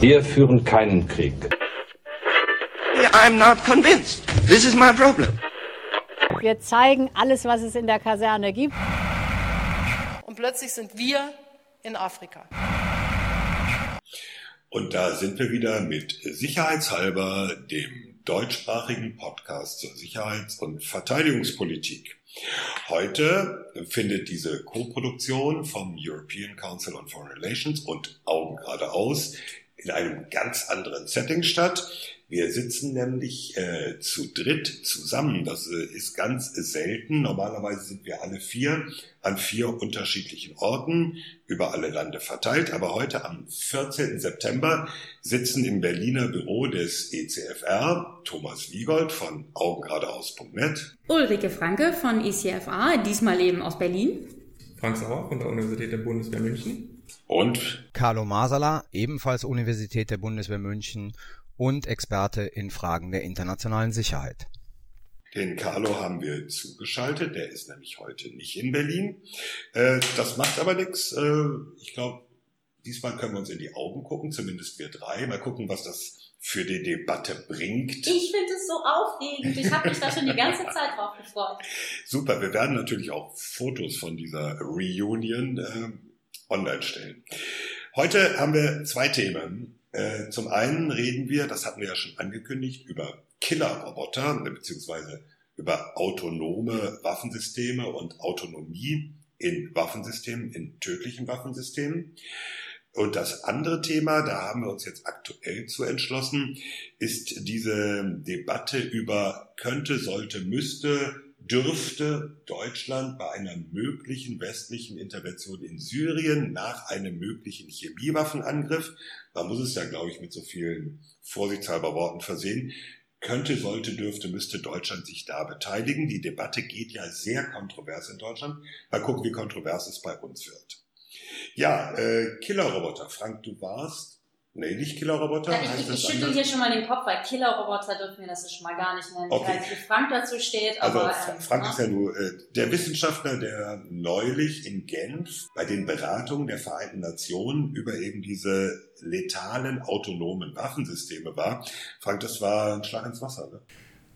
Wir führen keinen Krieg. I'm not convinced. This is my problem. Wir zeigen alles, was es in der Kaserne gibt. Und plötzlich sind wir in Afrika. Und da sind wir wieder mit Sicherheitshalber, dem deutschsprachigen Podcast zur Sicherheits- und Verteidigungspolitik. Heute findet diese Co-Produktion vom European Council on Foreign Relations und Augen geradeaus in einem ganz anderen Setting statt. Wir sitzen nämlich äh, zu dritt zusammen. Das äh, ist ganz selten. Normalerweise sind wir alle vier an vier unterschiedlichen Orten über alle Lande verteilt. Aber heute am 14. September sitzen im Berliner Büro des ECFR Thomas Wiegold von augengeradeaus.net. Ulrike Franke von ECFA, diesmal eben aus Berlin. Frank Sauer von der Universität der Bundeswehr München. Und Carlo Masala, ebenfalls Universität der Bundeswehr München und Experte in Fragen der internationalen Sicherheit. Den Carlo haben wir zugeschaltet, der ist nämlich heute nicht in Berlin. Äh, das macht aber nichts. Äh, ich glaube, diesmal können wir uns in die Augen gucken, zumindest wir drei. Mal gucken, was das für die Debatte bringt. Ich finde es so aufregend. Ich habe mich da schon die ganze Zeit drauf gefreut. Super, wir werden natürlich auch Fotos von dieser Reunion äh, online stellen. Heute haben wir zwei Themen. Äh, zum einen reden wir, das hatten wir ja schon angekündigt, über Killerroboter beziehungsweise über autonome Waffensysteme und Autonomie in Waffensystemen, in tödlichen Waffensystemen. Und das andere Thema, da haben wir uns jetzt aktuell zu entschlossen, ist diese Debatte über könnte, sollte, müsste dürfte Deutschland bei einer möglichen westlichen Intervention in Syrien nach einem möglichen Chemiewaffenangriff, man muss es ja, glaube ich, mit so vielen vorsichtshalber Worten versehen, könnte, sollte, dürfte, müsste Deutschland sich da beteiligen. Die Debatte geht ja sehr kontrovers in Deutschland. Mal gucken, wie kontrovers es bei uns wird. Ja, äh, Killerroboter. Frank, du warst Nee, nicht Killerroboter. Ja, ich, ich, ich schüttel hier schon mal den Kopf, weil Killerroboter dürfen wir das schon mal gar nicht nennen. Okay. Ich weiß, wie Frank dazu steht. Also aber, ähm, Frank ist ja nur äh, der Wissenschaftler, der neulich in Genf bei den Beratungen der Vereinten Nationen über eben diese letalen autonomen Waffensysteme war. Frank, das war ein Schlag ins Wasser, ne?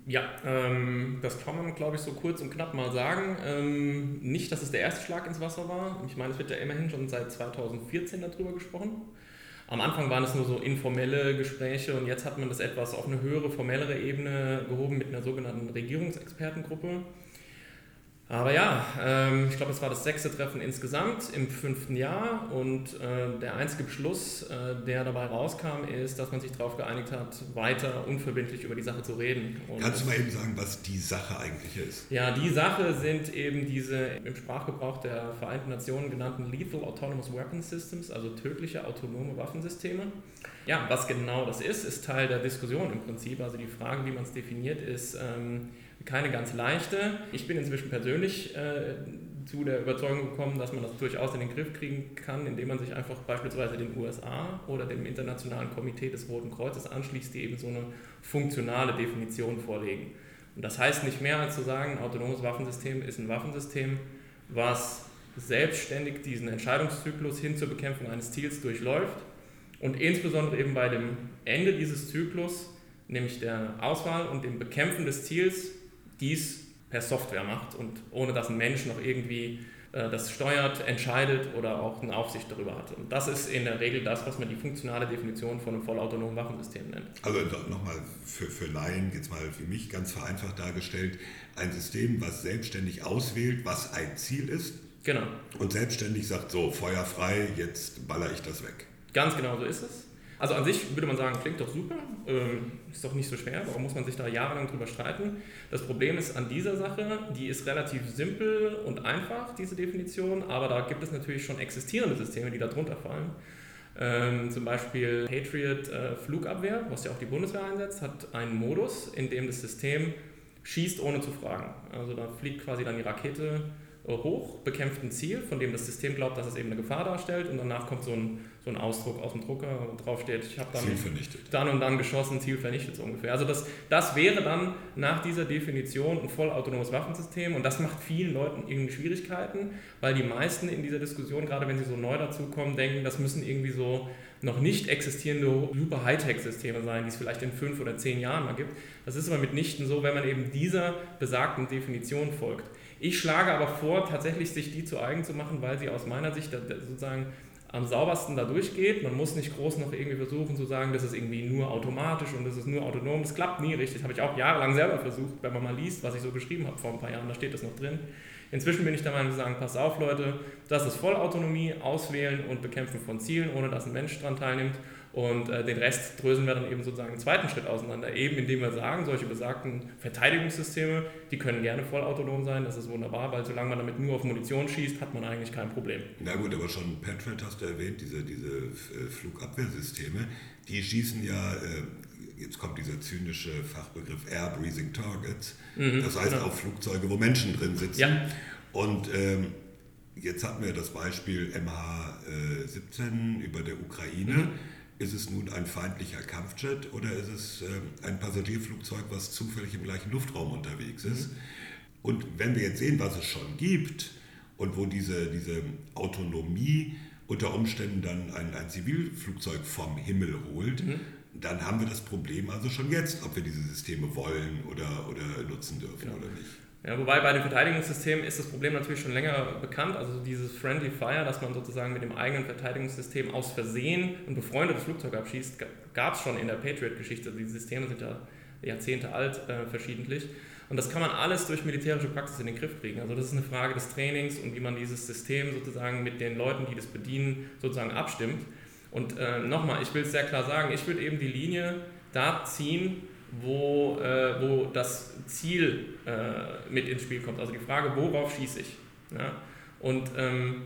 Ja, ähm, das kann man, glaube ich, so kurz und knapp mal sagen. Ähm, nicht, dass es der erste Schlag ins Wasser war. Ich meine, es wird ja immerhin schon seit 2014 darüber gesprochen. Am Anfang waren es nur so informelle Gespräche und jetzt hat man das etwas auf eine höhere, formellere Ebene gehoben mit einer sogenannten Regierungsexpertengruppe. Aber ja, ähm, ich glaube, es war das sechste Treffen insgesamt im fünften Jahr und äh, der einzige Beschluss, äh, der dabei rauskam, ist, dass man sich darauf geeinigt hat, weiter unverbindlich über die Sache zu reden. Und Kannst du mal eben sagen, was die Sache eigentlich ist? Ja, die Sache sind eben diese im Sprachgebrauch der Vereinten Nationen genannten Lethal Autonomous Weapon Systems, also tödliche autonome Waffensysteme. Ja, was genau das ist, ist Teil der Diskussion im Prinzip. Also die Frage, wie man es definiert, ist, ähm, keine ganz leichte. Ich bin inzwischen persönlich äh, zu der Überzeugung gekommen, dass man das durchaus in den Griff kriegen kann, indem man sich einfach beispielsweise den USA oder dem Internationalen Komitee des Roten Kreuzes anschließt, die eben so eine funktionale Definition vorlegen. Und das heißt nicht mehr als zu sagen, ein autonomes Waffensystem ist ein Waffensystem, was selbstständig diesen Entscheidungszyklus hin zur Bekämpfung eines Ziels durchläuft und insbesondere eben bei dem Ende dieses Zyklus, nämlich der Auswahl und dem Bekämpfen des Ziels, dies per Software macht und ohne dass ein Mensch noch irgendwie äh, das steuert, entscheidet oder auch eine Aufsicht darüber hat. Und das ist in der Regel das, was man die funktionale Definition von einem vollautonomen Waffensystem nennt. Also nochmal für, für Laien, jetzt mal für mich ganz vereinfacht dargestellt, ein System, was selbstständig auswählt, was ein Ziel ist. Genau. Und selbstständig sagt, so, feuerfrei, jetzt baller ich das weg. Ganz genau so ist es. Also an sich würde man sagen, klingt doch super, ähm, ist doch nicht so schwer, warum muss man sich da jahrelang drüber streiten? Das Problem ist an dieser Sache, die ist relativ simpel und einfach, diese Definition, aber da gibt es natürlich schon existierende Systeme, die darunter fallen. Ähm, zum Beispiel Patriot äh, Flugabwehr, was ja auch die Bundeswehr einsetzt, hat einen Modus, in dem das System schießt ohne zu fragen. Also da fliegt quasi dann die Rakete äh, hoch, bekämpft ein Ziel, von dem das System glaubt, dass es eben eine Gefahr darstellt und danach kommt so ein, so ein Ausdruck aus dem Drucker, wo drauf steht, ich habe dann, dann und dann geschossen, Ziel vernichtet so ungefähr. Also das, das wäre dann nach dieser Definition ein vollautonomes Waffensystem und das macht vielen Leuten irgendwie Schwierigkeiten, weil die meisten in dieser Diskussion, gerade wenn sie so neu dazukommen, denken, das müssen irgendwie so noch nicht existierende super Hightech-Systeme sein, die es vielleicht in fünf oder zehn Jahren mal gibt. Das ist aber mitnichten so, wenn man eben dieser besagten Definition folgt. Ich schlage aber vor, tatsächlich sich die zu eigen zu machen, weil sie aus meiner Sicht sozusagen am saubersten da durchgeht. Man muss nicht groß noch irgendwie versuchen zu sagen, das ist irgendwie nur automatisch und das ist nur autonom. Das klappt nie richtig. Das habe ich auch jahrelang selber versucht, wenn man mal liest, was ich so geschrieben habe vor ein paar Jahren, da steht das noch drin. Inzwischen bin ich der Meinung zu sagen, pass auf Leute, das ist Vollautonomie, Auswählen und Bekämpfen von Zielen, ohne dass ein Mensch daran teilnimmt. Und äh, den Rest dröseln wir dann eben sozusagen im zweiten Schritt auseinander, eben indem wir sagen, solche besagten Verteidigungssysteme, die können gerne vollautonom sein, das ist wunderbar, weil solange man damit nur auf Munition schießt, hat man eigentlich kein Problem. Na gut, aber schon Patriot hast du erwähnt, diese, diese äh, Flugabwehrsysteme, die schießen ja, äh, jetzt kommt dieser zynische Fachbegriff Air Breathing Targets, mhm, das heißt genau. auf Flugzeuge, wo Menschen drin sitzen. Ja. Und ähm, jetzt hatten wir das Beispiel MH17 über der Ukraine. Mhm ist es nun ein feindlicher Kampfjet oder ist es äh, ein Passagierflugzeug, was zufällig im gleichen Luftraum unterwegs ist? Mhm. Und wenn wir jetzt sehen, was es schon gibt und wo diese, diese Autonomie unter Umständen dann ein, ein Zivilflugzeug vom Himmel holt, mhm. dann haben wir das Problem also schon jetzt, ob wir diese Systeme wollen oder, oder nutzen dürfen genau. oder nicht. Ja, wobei bei den Verteidigungssystemen ist das Problem natürlich schon länger bekannt. Also dieses Friendly Fire, dass man sozusagen mit dem eigenen Verteidigungssystem aus Versehen ein befreundetes Flugzeug abschießt, gab es schon in der Patriot-Geschichte. Die Systeme sind ja Jahrzehnte alt äh, verschiedentlich. Und das kann man alles durch militärische Praxis in den Griff kriegen. Also das ist eine Frage des Trainings und wie man dieses System sozusagen mit den Leuten, die das bedienen, sozusagen abstimmt. Und äh, nochmal, ich will es sehr klar sagen, ich würde eben die Linie da ziehen, wo, äh, wo das Ziel äh, mit ins Spiel kommt. Also die Frage, worauf schieße ich? Ja? Und ähm,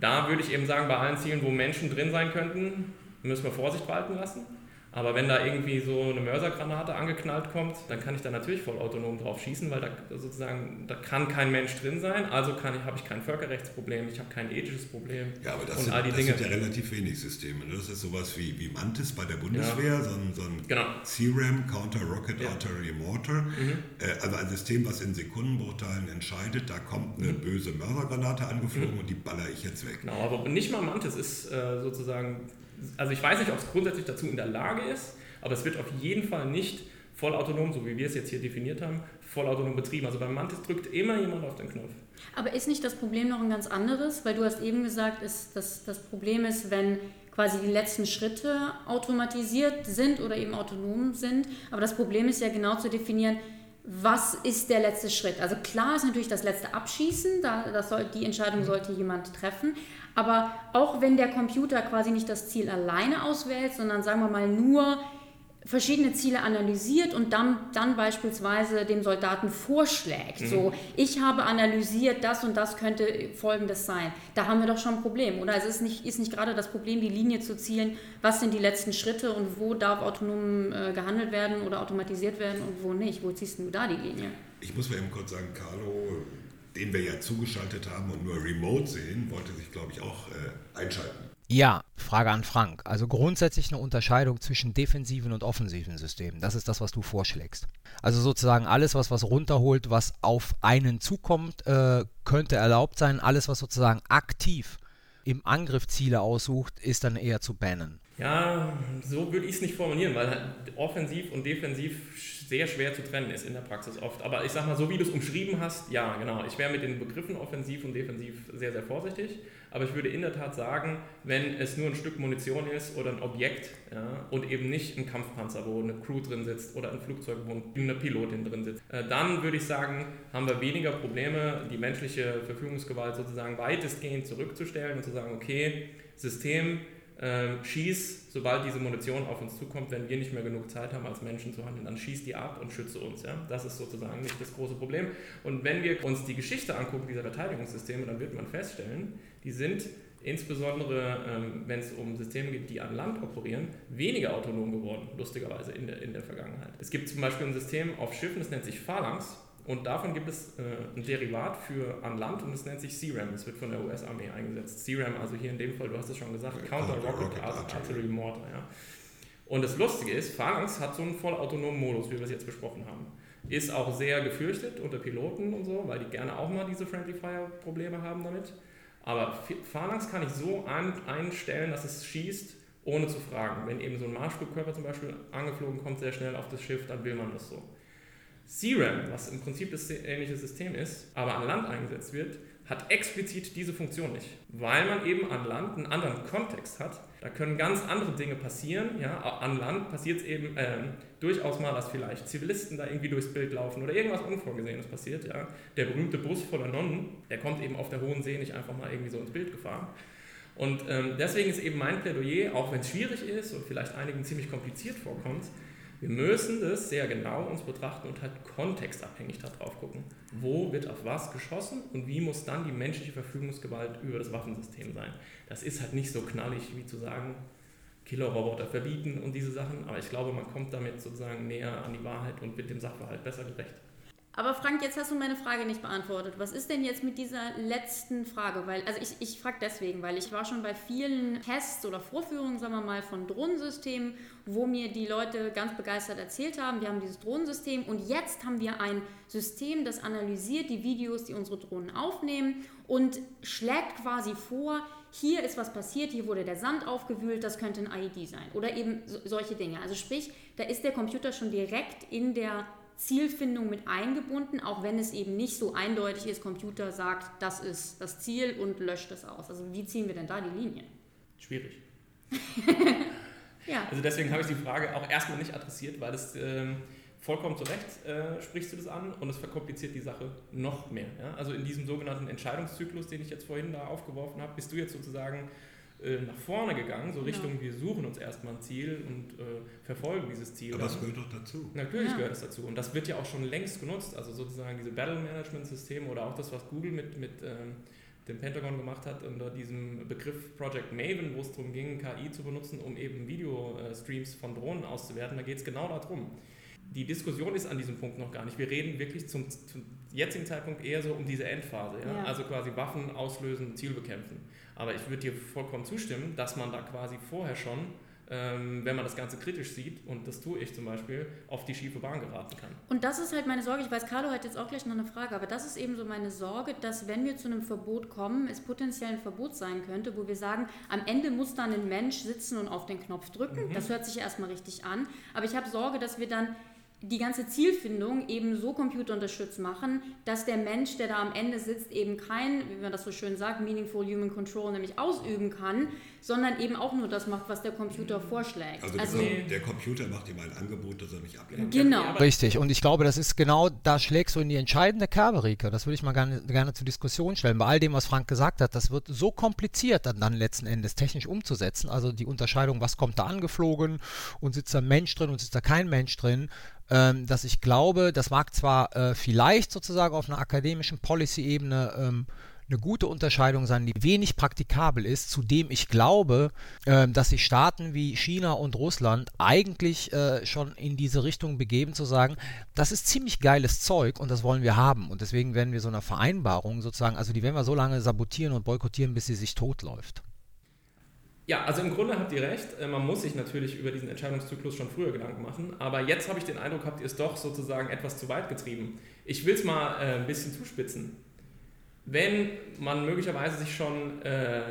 da würde ich eben sagen, bei allen Zielen, wo Menschen drin sein könnten, müssen wir Vorsicht walten lassen. Aber wenn da irgendwie so eine Mörsergranate angeknallt kommt, dann kann ich da natürlich voll autonom drauf schießen, weil da sozusagen da kann kein Mensch drin sein, also kann ich, habe ich kein Völkerrechtsproblem, ich habe kein ethisches Problem. Ja, aber das, und sind, all die das Dinge. sind ja relativ wenig Systeme. Ne? Das ist sowas wie, wie Mantis bei der Bundeswehr, ja. so ein, so ein genau. CRAM, Counter Rocket ja. Artillery Mortar. Mhm. Äh, also ein System, was in Sekundenbruchteilen entscheidet, da kommt eine mhm. böse Mörsergranate angeflogen mhm. und die baller ich jetzt weg. Genau, aber nicht mal Mantis ist äh, sozusagen also ich weiß nicht, ob es grundsätzlich dazu in der Lage ist, aber es wird auf jeden Fall nicht vollautonom, so wie wir es jetzt hier definiert haben, vollautonom betrieben. Also beim Mantis drückt immer jemand auf den Knopf. Aber ist nicht das Problem noch ein ganz anderes? Weil du hast eben gesagt, ist, dass das Problem ist, wenn quasi die letzten Schritte automatisiert sind oder eben autonom sind. Aber das Problem ist ja genau zu definieren, was ist der letzte Schritt? Also klar ist natürlich das letzte Abschießen, da, das soll, die Entscheidung sollte jemand treffen. Aber auch wenn der Computer quasi nicht das Ziel alleine auswählt, sondern sagen wir mal nur verschiedene Ziele analysiert und dann, dann beispielsweise dem Soldaten vorschlägt. Mhm. So, ich habe analysiert, das und das könnte folgendes sein. Da haben wir doch schon ein Problem, oder? Also es ist nicht, ist nicht gerade das Problem, die Linie zu zielen, was sind die letzten Schritte und wo darf autonom äh, gehandelt werden oder automatisiert werden und wo nicht. Wo ziehst du da die Linie? Ich muss mal eben kurz sagen, Carlo, den wir ja zugeschaltet haben und nur remote sehen, wollte sich, glaube ich, auch äh, einschalten. Ja, Frage an Frank. Also grundsätzlich eine Unterscheidung zwischen defensiven und offensiven Systemen. Das ist das, was du vorschlägst. Also sozusagen alles, was was runterholt, was auf einen zukommt, äh, könnte erlaubt sein. Alles, was sozusagen aktiv im Angriff Ziele aussucht, ist dann eher zu bannen. Ja, so würde ich es nicht formulieren, weil halt offensiv und defensiv sehr schwer zu trennen ist in der Praxis oft. Aber ich sag mal, so wie du es umschrieben hast, ja, genau. Ich wäre mit den Begriffen offensiv und defensiv sehr, sehr vorsichtig. Aber ich würde in der Tat sagen, wenn es nur ein Stück Munition ist oder ein Objekt ja, und eben nicht ein Kampfpanzer, wo eine Crew drin sitzt oder ein Flugzeug, wo eine Pilotin drin sitzt, äh, dann würde ich sagen, haben wir weniger Probleme, die menschliche Verfügungsgewalt sozusagen weitestgehend zurückzustellen und zu sagen, okay, System ähm, schieß, sobald diese Munition auf uns zukommt, wenn wir nicht mehr genug Zeit haben, als Menschen zu handeln, dann schieß die ab und schütze uns. Ja? Das ist sozusagen nicht das große Problem. Und wenn wir uns die Geschichte angucken dieser Verteidigungssysteme, dann wird man feststellen, die sind insbesondere, ähm, wenn es um Systeme geht, die an Land operieren, weniger autonom geworden, lustigerweise in der, in der Vergangenheit. Es gibt zum Beispiel ein System auf Schiffen, das nennt sich Phalanx. Und davon gibt es äh, ein Derivat für an Land und es nennt sich CRAM. Es wird von der US-Armee eingesetzt. CRAM, also hier in dem Fall, du hast es schon gesagt, Counter Rocket Artillery Mortar. Ja. Und das Lustige ist, Phalanx hat so einen vollautonomen Modus, wie wir es jetzt besprochen haben. Ist auch sehr gefürchtet unter Piloten und so, weil die gerne auch mal diese Friendly Fire Probleme haben damit. Aber Phalanx kann ich so einstellen, dass es schießt, ohne zu fragen. Wenn eben so ein Marschflugkörper zum Beispiel angeflogen kommt, sehr schnell auf das Schiff, dann will man das so. CRAM, was im Prinzip das ähnliche System ist, aber an Land eingesetzt wird, hat explizit diese Funktion nicht, weil man eben an Land einen anderen Kontext hat. Da können ganz andere Dinge passieren. Ja? An Land passiert es eben äh, durchaus mal, dass vielleicht Zivilisten da irgendwie durchs Bild laufen oder irgendwas Unvorgesehenes passiert. Ja? Der berühmte Bus voller Nonnen, der kommt eben auf der hohen See nicht einfach mal irgendwie so ins Bild gefahren. Und ähm, deswegen ist eben mein Plädoyer, auch wenn es schwierig ist und vielleicht einigen ziemlich kompliziert vorkommt, wir müssen das sehr genau uns betrachten und halt kontextabhängig darauf gucken. Wo wird auf was geschossen und wie muss dann die menschliche Verfügungsgewalt über das Waffensystem sein? Das ist halt nicht so knallig wie zu sagen, Killerroboter verbieten und diese Sachen, aber ich glaube, man kommt damit sozusagen näher an die Wahrheit und wird dem Sachverhalt besser gerecht. Aber Frank, jetzt hast du meine Frage nicht beantwortet. Was ist denn jetzt mit dieser letzten Frage? Weil, also ich, ich frage deswegen, weil ich war schon bei vielen Tests oder Vorführungen, sagen wir mal, von Drohnensystemen, wo mir die Leute ganz begeistert erzählt haben, wir haben dieses Drohnensystem und jetzt haben wir ein System, das analysiert die Videos, die unsere Drohnen aufnehmen und schlägt quasi vor, hier ist was passiert, hier wurde der Sand aufgewühlt, das könnte ein IED sein oder eben so, solche Dinge. Also sprich, da ist der Computer schon direkt in der Zielfindung mit eingebunden, auch wenn es eben nicht so eindeutig ist, Computer sagt, das ist das Ziel und löscht es aus. Also wie ziehen wir denn da die Linie? Schwierig. ja. Also deswegen habe ich die Frage auch erstmal nicht adressiert, weil es ähm, vollkommen zu Recht äh, sprichst du das an und es verkompliziert die Sache noch mehr. Ja? Also in diesem sogenannten Entscheidungszyklus, den ich jetzt vorhin da aufgeworfen habe, bist du jetzt sozusagen äh, nach vorne gegangen, so Richtung, ja. wir suchen uns erstmal ein Ziel und äh, verfolgen dieses Ziel. Aber das gehört doch dazu. Natürlich ja. gehört es dazu. Und das wird ja auch schon längst genutzt. Also sozusagen diese Battle Management Systeme oder auch das, was Google mit, mit ähm, dem Pentagon gemacht hat, unter diesem Begriff Project Maven, wo es darum ging, KI zu benutzen, um eben Videostreams von Drohnen auszuwerten. Da geht es genau darum. Die Diskussion ist an diesem Punkt noch gar nicht. Wir reden wirklich zum, zum jetzigen Zeitpunkt eher so um diese Endphase. Ja? Ja. Also quasi Waffen auslösen, Ziel bekämpfen. Aber ich würde dir vollkommen zustimmen, dass man da quasi vorher schon, ähm, wenn man das Ganze kritisch sieht, und das tue ich zum Beispiel, auf die schiefe Bahn geraten kann. Und das ist halt meine Sorge. Ich weiß, Carlo hat jetzt auch gleich noch eine Frage, aber das ist eben so meine Sorge, dass wenn wir zu einem Verbot kommen, es potenziell ein Verbot sein könnte, wo wir sagen, am Ende muss dann ein Mensch sitzen und auf den Knopf drücken. Mhm. Das hört sich erstmal richtig an. Aber ich habe Sorge, dass wir dann die ganze Zielfindung eben so computerunterstützt machen, dass der Mensch, der da am Ende sitzt, eben kein, wie man das so schön sagt, meaningful human control nämlich ausüben kann, sondern eben auch nur das macht, was der Computer vorschlägt. Also, also der Computer macht ihm ein Angebot, das er nicht ablehnt. Genau. Richtig. Und ich glaube, das ist genau, da schlägst du in die entscheidende Kerbe, Rike. Das würde ich mal gerne, gerne zur Diskussion stellen. Bei all dem, was Frank gesagt hat, das wird so kompliziert dann, dann letzten Endes technisch umzusetzen. Also die Unterscheidung, was kommt da angeflogen und sitzt da ein Mensch drin und sitzt da kein Mensch drin ähm, dass ich glaube, das mag zwar äh, vielleicht sozusagen auf einer akademischen Policy-Ebene ähm, eine gute Unterscheidung sein, die wenig praktikabel ist, zudem ich glaube, äh, dass sich Staaten wie China und Russland eigentlich äh, schon in diese Richtung begeben, zu sagen, das ist ziemlich geiles Zeug und das wollen wir haben. Und deswegen werden wir so eine Vereinbarung sozusagen, also die werden wir so lange sabotieren und boykottieren, bis sie sich totläuft. Ja, also im Grunde habt ihr recht. Äh, man muss sich natürlich über diesen Entscheidungszyklus schon früher Gedanken machen. Aber jetzt habe ich den Eindruck, habt ihr es doch sozusagen etwas zu weit getrieben. Ich will es mal äh, ein bisschen zuspitzen. Wenn man möglicherweise sich schon äh,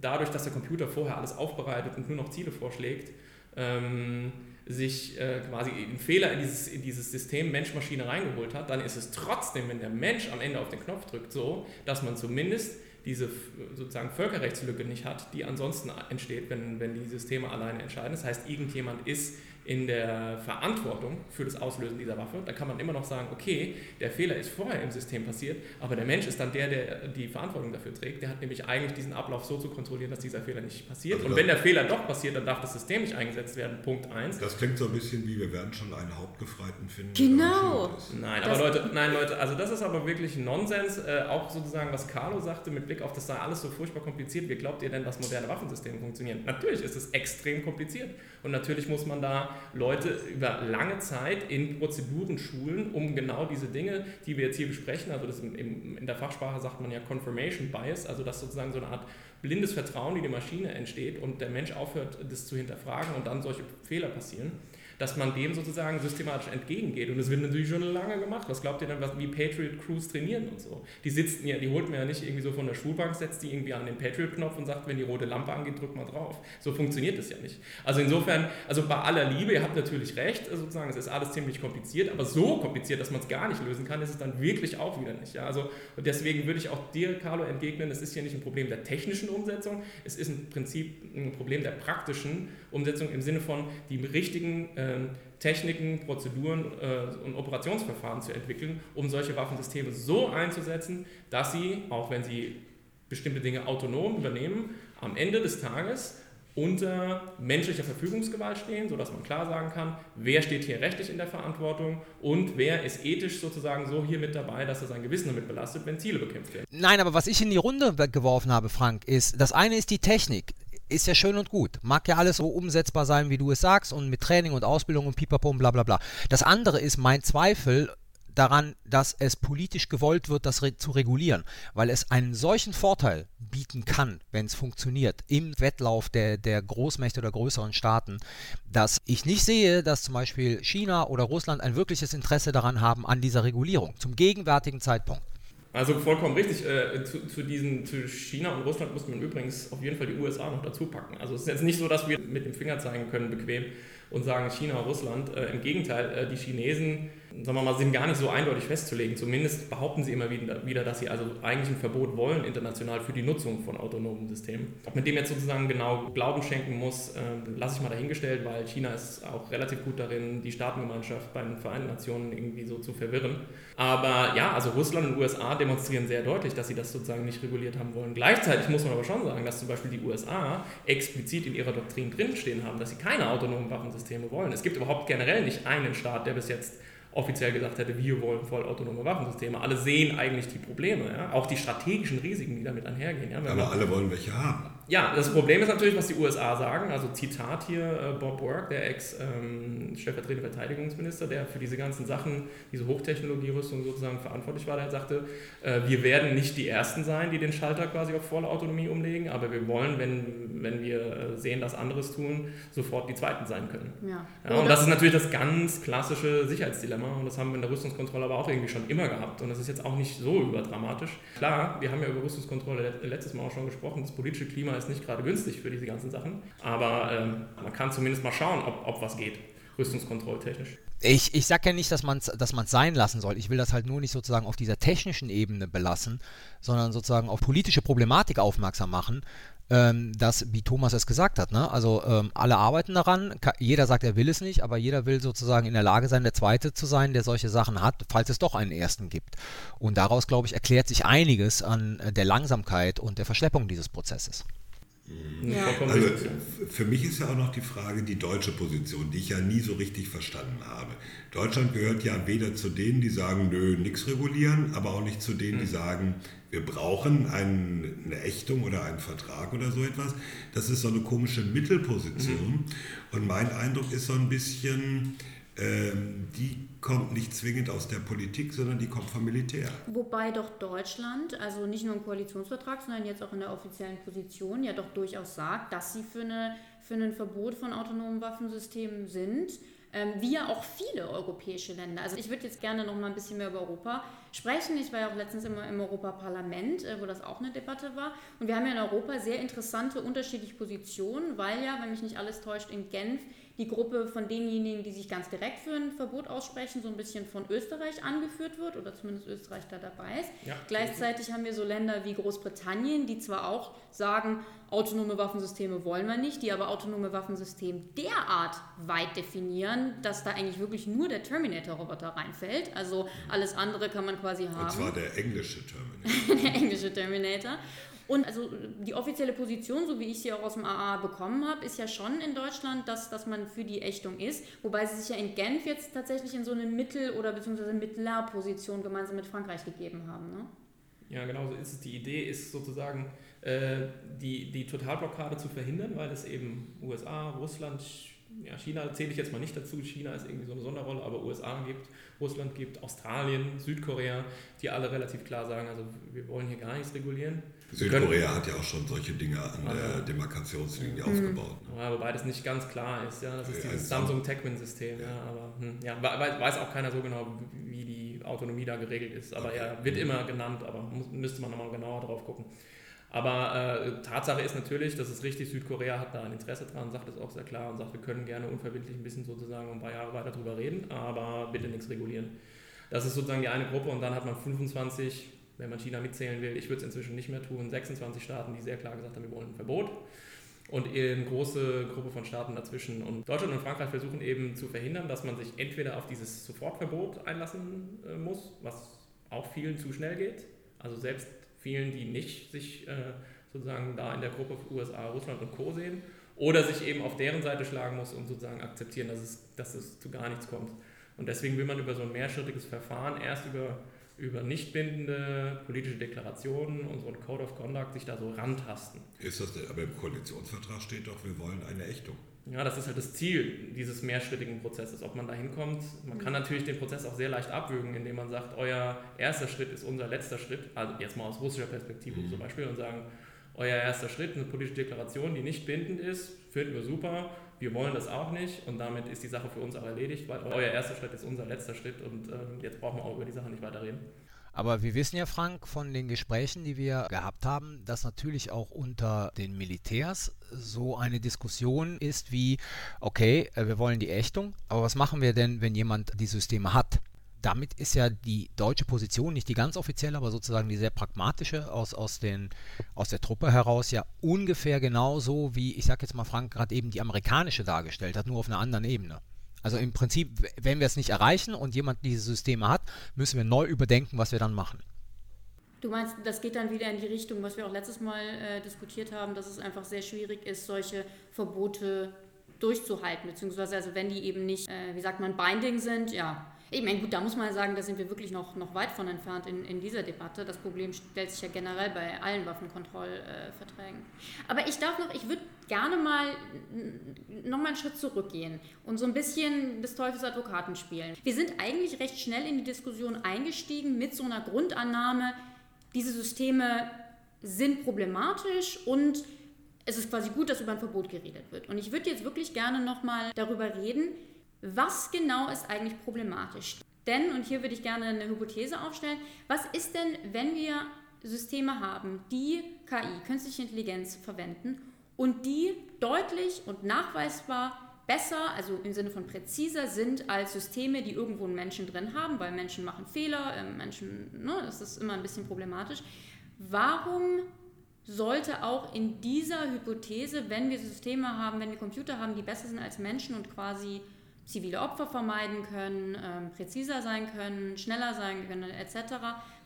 dadurch, dass der Computer vorher alles aufbereitet und nur noch Ziele vorschlägt, ähm, sich äh, quasi einen Fehler in dieses, in dieses System Mensch-Maschine reingeholt hat, dann ist es trotzdem, wenn der Mensch am Ende auf den Knopf drückt, so, dass man zumindest diese sozusagen Völkerrechtslücke nicht hat, die ansonsten entsteht, wenn, wenn die Systeme alleine entscheiden. Das heißt, irgendjemand ist in der Verantwortung für das Auslösen dieser Waffe. Da kann man immer noch sagen, okay, der Fehler ist vorher im System passiert, aber der Mensch ist dann der, der die Verantwortung dafür trägt. Der hat nämlich eigentlich diesen Ablauf so zu kontrollieren, dass dieser Fehler nicht passiert. Also Und wenn der Fehler doch passiert, dann darf das System nicht eingesetzt werden. Punkt 1. Das klingt so ein bisschen wie, wir werden schon einen Hauptgefreiten finden. Genau. Nein, aber Leute, nein, Leute, also das ist aber wirklich Nonsens. Äh, auch sozusagen, was Carlo sagte mit Blick auf, das sei alles so furchtbar kompliziert, wie glaubt ihr denn, dass moderne Waffensysteme funktionieren? Natürlich ist es extrem kompliziert und natürlich muss man da Leute über lange Zeit in Prozeduren schulen, um genau diese Dinge, die wir jetzt hier besprechen, also das in, in der Fachsprache sagt man ja Confirmation Bias, also dass sozusagen so eine Art blindes Vertrauen in die Maschine entsteht und der Mensch aufhört, das zu hinterfragen und dann solche Fehler passieren dass man dem sozusagen systematisch entgegengeht. Und das wird natürlich schon lange gemacht. Was glaubt ihr denn, was, wie Patriot Crews trainieren und so? Die sitzen ja, die holt man ja nicht irgendwie so von der Schulbank, setzt die irgendwie an den Patriot-Knopf und sagt, wenn die rote Lampe angeht, drück mal drauf. So funktioniert das ja nicht. Also insofern, also bei aller Liebe, ihr habt natürlich recht, sozusagen, es ist alles ziemlich kompliziert, aber so kompliziert, dass man es gar nicht lösen kann, ist es dann wirklich auch wieder nicht. Ja? Also deswegen würde ich auch dir, Carlo, entgegnen, es ist hier nicht ein Problem der technischen Umsetzung, es ist im Prinzip ein Problem der praktischen Umsetzung im Sinne von die richtigen ähm, Techniken, Prozeduren äh, und Operationsverfahren zu entwickeln, um solche Waffensysteme so einzusetzen, dass sie, auch wenn sie bestimmte Dinge autonom übernehmen, am Ende des Tages unter menschlicher Verfügungsgewalt stehen, sodass man klar sagen kann, wer steht hier rechtlich in der Verantwortung und wer ist ethisch sozusagen so hier mit dabei, dass er sein Gewissen damit belastet, wenn Ziele bekämpft werden. Nein, aber was ich in die Runde geworfen habe, Frank, ist, das eine ist die Technik ist ja schön und gut. Mag ja alles so umsetzbar sein, wie du es sagst, und mit Training und Ausbildung und pipapo und bla bla bla. Das andere ist mein Zweifel daran, dass es politisch gewollt wird, das re zu regulieren, weil es einen solchen Vorteil bieten kann, wenn es funktioniert, im Wettlauf der, der Großmächte oder größeren Staaten, dass ich nicht sehe, dass zum Beispiel China oder Russland ein wirkliches Interesse daran haben, an dieser Regulierung, zum gegenwärtigen Zeitpunkt. Also vollkommen richtig. Äh, zu, zu, diesen, zu China und Russland muss man übrigens auf jeden Fall die USA noch dazu packen. Also es ist jetzt nicht so, dass wir mit dem Finger zeigen können, bequem, und sagen China, Russland. Äh, Im Gegenteil, äh, die Chinesen sagen wir mal, sind gar nicht so eindeutig festzulegen. Zumindest behaupten sie immer wieder, dass sie also eigentlich ein Verbot wollen international für die Nutzung von autonomen Systemen. Ob man dem jetzt sozusagen genau Glauben schenken muss, äh, lasse ich mal dahingestellt, weil China ist auch relativ gut darin, die Staatengemeinschaft bei den Vereinten Nationen irgendwie so zu verwirren. Aber ja, also Russland und USA demonstrieren sehr deutlich, dass sie das sozusagen nicht reguliert haben wollen. Gleichzeitig muss man aber schon sagen, dass zum Beispiel die USA explizit in ihrer Doktrin drinstehen haben, dass sie keine autonomen Waffensysteme wollen. Es gibt überhaupt generell nicht einen Staat, der bis jetzt offiziell gesagt hätte, wir wollen vollautonome Waffensysteme. Alle sehen eigentlich die Probleme, ja? auch die strategischen Risiken, die damit einhergehen. Ja? Aber alle wollen welche haben. Ja, das Problem ist natürlich, was die USA sagen. Also Zitat hier, äh, Bob Work, der Ex-stellvertretende ähm, Verteidigungsminister, der für diese ganzen Sachen, diese Hochtechnologierüstung sozusagen verantwortlich war, der sagte, äh, wir werden nicht die Ersten sein, die den Schalter quasi auf volle Autonomie umlegen, aber wir wollen, wenn, wenn wir äh, sehen, dass anderes tun, sofort die Zweiten sein können. Ja. ja und das ist natürlich das ganz klassische Sicherheitsdilemma und das haben wir in der Rüstungskontrolle aber auch irgendwie schon immer gehabt und das ist jetzt auch nicht so überdramatisch. Klar, wir haben ja über Rüstungskontrolle letztes Mal auch schon gesprochen, das politische Klima ist nicht gerade günstig für diese ganzen Sachen. Aber ähm, man kann zumindest mal schauen, ob, ob was geht, rüstungskontrolltechnisch. Ich, ich sage ja nicht, dass man es dass sein lassen soll. Ich will das halt nur nicht sozusagen auf dieser technischen Ebene belassen, sondern sozusagen auf politische Problematik aufmerksam machen, ähm, dass, wie Thomas es gesagt hat, ne? also ähm, alle arbeiten daran, jeder sagt, er will es nicht, aber jeder will sozusagen in der Lage sein, der Zweite zu sein, der solche Sachen hat, falls es doch einen Ersten gibt. Und daraus, glaube ich, erklärt sich einiges an äh, der Langsamkeit und der Verschleppung dieses Prozesses. Ja. Also für mich ist ja auch noch die Frage die deutsche Position, die ich ja nie so richtig verstanden habe. Deutschland gehört ja weder zu denen, die sagen, nö, nichts regulieren, aber auch nicht zu denen, die hm. sagen, wir brauchen eine Ächtung oder einen Vertrag oder so etwas. Das ist so eine komische Mittelposition. Mhm. Und mein Eindruck ist so ein bisschen, ähm, die kommt nicht zwingend aus der Politik, sondern die kommt vom Militär. Wobei doch Deutschland, also nicht nur im Koalitionsvertrag, sondern jetzt auch in der offiziellen Position, ja doch durchaus sagt, dass sie für, eine, für ein Verbot von autonomen Waffensystemen sind. Ähm, wie ja auch viele europäische Länder. Also ich würde jetzt gerne noch mal ein bisschen mehr über Europa sprechen. Ich war ja auch letztens immer im Europaparlament, äh, wo das auch eine Debatte war. Und wir haben ja in Europa sehr interessante unterschiedliche Positionen, weil ja, wenn mich nicht alles täuscht, in Genf die Gruppe von denjenigen, die sich ganz direkt für ein Verbot aussprechen, so ein bisschen von Österreich angeführt wird oder zumindest Österreich da dabei ist. Ja, Gleichzeitig haben wir so Länder wie Großbritannien, die zwar auch sagen, autonome Waffensysteme wollen wir nicht, die aber autonome Waffensysteme derart weit definieren, dass da eigentlich wirklich nur der Terminator-Roboter reinfällt. Also alles andere kann man quasi haben. Und zwar der englische Terminator. der englische Terminator. Und also die offizielle Position, so wie ich sie auch aus dem AA bekommen habe, ist ja schon in Deutschland, dass, dass man für die Ächtung ist. Wobei sie sich ja in Genf jetzt tatsächlich in so eine Mittel- oder beziehungsweise Mittlerposition gemeinsam mit Frankreich gegeben haben. Ne? Ja, genau so ist es. Die Idee ist sozusagen, äh, die, die Totalblockade zu verhindern, weil es eben USA, Russland, ja, China zähle ich jetzt mal nicht dazu, China ist irgendwie so eine Sonderrolle, aber USA gibt, Russland gibt, Australien, Südkorea, die alle relativ klar sagen, also wir wollen hier gar nichts regulieren. Südkorea hat ja auch schon solche Dinge an der Demarkationslinie mhm. aufgebaut. Ne? Ja, wobei das nicht ganz klar ist, ja, das ist ja, dieses Samsung Techwin-System, ja. ja. aber hm, ja, weiß auch keiner so genau, wie die Autonomie da geregelt ist, aber okay. ja, wird mhm. immer genannt, aber muss, müsste man nochmal genauer drauf gucken. Aber äh, Tatsache ist natürlich, dass es richtig, Südkorea hat da ein Interesse dran, sagt es auch sehr klar und sagt, wir können gerne unverbindlich ein bisschen sozusagen ein paar Jahre weiter drüber reden, aber bitte nichts regulieren. Das ist sozusagen die eine Gruppe und dann hat man 25, wenn man China mitzählen will, ich würde es inzwischen nicht mehr tun, 26 Staaten, die sehr klar gesagt haben, wir wollen ein Verbot. Und eine große Gruppe von Staaten dazwischen. Und Deutschland und Frankreich versuchen eben zu verhindern, dass man sich entweder auf dieses Sofortverbot einlassen äh, muss, was auch vielen zu schnell geht. Also selbst vielen, die nicht sich äh, sozusagen da in der Gruppe USA, Russland und Co. sehen, oder sich eben auf deren Seite schlagen muss und sozusagen akzeptieren, dass es, dass es zu gar nichts kommt. Und deswegen will man über so ein mehrschrittiges Verfahren erst über, über nicht bindende politische Deklarationen ein Code of Conduct sich da so rantasten. Ist das denn, aber im Koalitionsvertrag steht doch, wir wollen eine Ächtung. Ja, das ist halt das Ziel dieses mehrschrittigen Prozesses, ob man da hinkommt. Man kann natürlich den Prozess auch sehr leicht abwürgen, indem man sagt, euer erster Schritt ist unser letzter Schritt, also jetzt mal aus russischer Perspektive mhm. zum Beispiel, und sagen, euer erster Schritt, eine politische Deklaration, die nicht bindend ist, finden wir super, wir wollen das auch nicht und damit ist die Sache für uns auch erledigt, weil euer erster Schritt ist unser letzter Schritt und äh, jetzt brauchen wir auch über die Sache nicht weiter reden. Aber wir wissen ja, Frank, von den Gesprächen, die wir gehabt haben, dass natürlich auch unter den Militärs so eine Diskussion ist wie, okay, äh, wir wollen die Ächtung, aber was machen wir denn, wenn jemand die Systeme hat? Damit ist ja die deutsche Position, nicht die ganz offizielle, aber sozusagen die sehr pragmatische aus, aus, den, aus der Truppe heraus ja ungefähr genauso wie, ich sage jetzt mal Frank, gerade eben die amerikanische dargestellt hat, nur auf einer anderen Ebene. Also im Prinzip, wenn wir es nicht erreichen und jemand diese Systeme hat, müssen wir neu überdenken, was wir dann machen. Du meinst, das geht dann wieder in die Richtung, was wir auch letztes Mal äh, diskutiert haben, dass es einfach sehr schwierig ist, solche Verbote durchzuhalten, beziehungsweise also wenn die eben nicht, äh, wie sagt man, binding sind, ja, ich meine, gut, da muss man sagen, da sind wir wirklich noch, noch weit von entfernt in, in dieser Debatte. Das Problem stellt sich ja generell bei allen Waffenkontrollverträgen. Aber ich darf noch, ich würde gerne mal noch mal einen Schritt zurückgehen und so ein bisschen des Teufels Advokaten spielen. Wir sind eigentlich recht schnell in die Diskussion eingestiegen mit so einer Grundannahme, diese Systeme sind problematisch und es ist quasi gut, dass über ein Verbot geredet wird. Und ich würde jetzt wirklich gerne noch mal darüber reden, was genau ist eigentlich problematisch? Denn, und hier würde ich gerne eine Hypothese aufstellen, was ist denn, wenn wir Systeme haben, die KI, künstliche Intelligenz, verwenden und die deutlich und nachweisbar besser, also im Sinne von präziser sind als Systeme, die irgendwo einen Menschen drin haben, weil Menschen machen Fehler, äh, Menschen, ne, das ist immer ein bisschen problematisch. Warum sollte auch in dieser Hypothese, wenn wir Systeme haben, wenn wir Computer haben, die besser sind als Menschen und quasi zivile Opfer vermeiden können, ähm, präziser sein können, schneller sein können etc.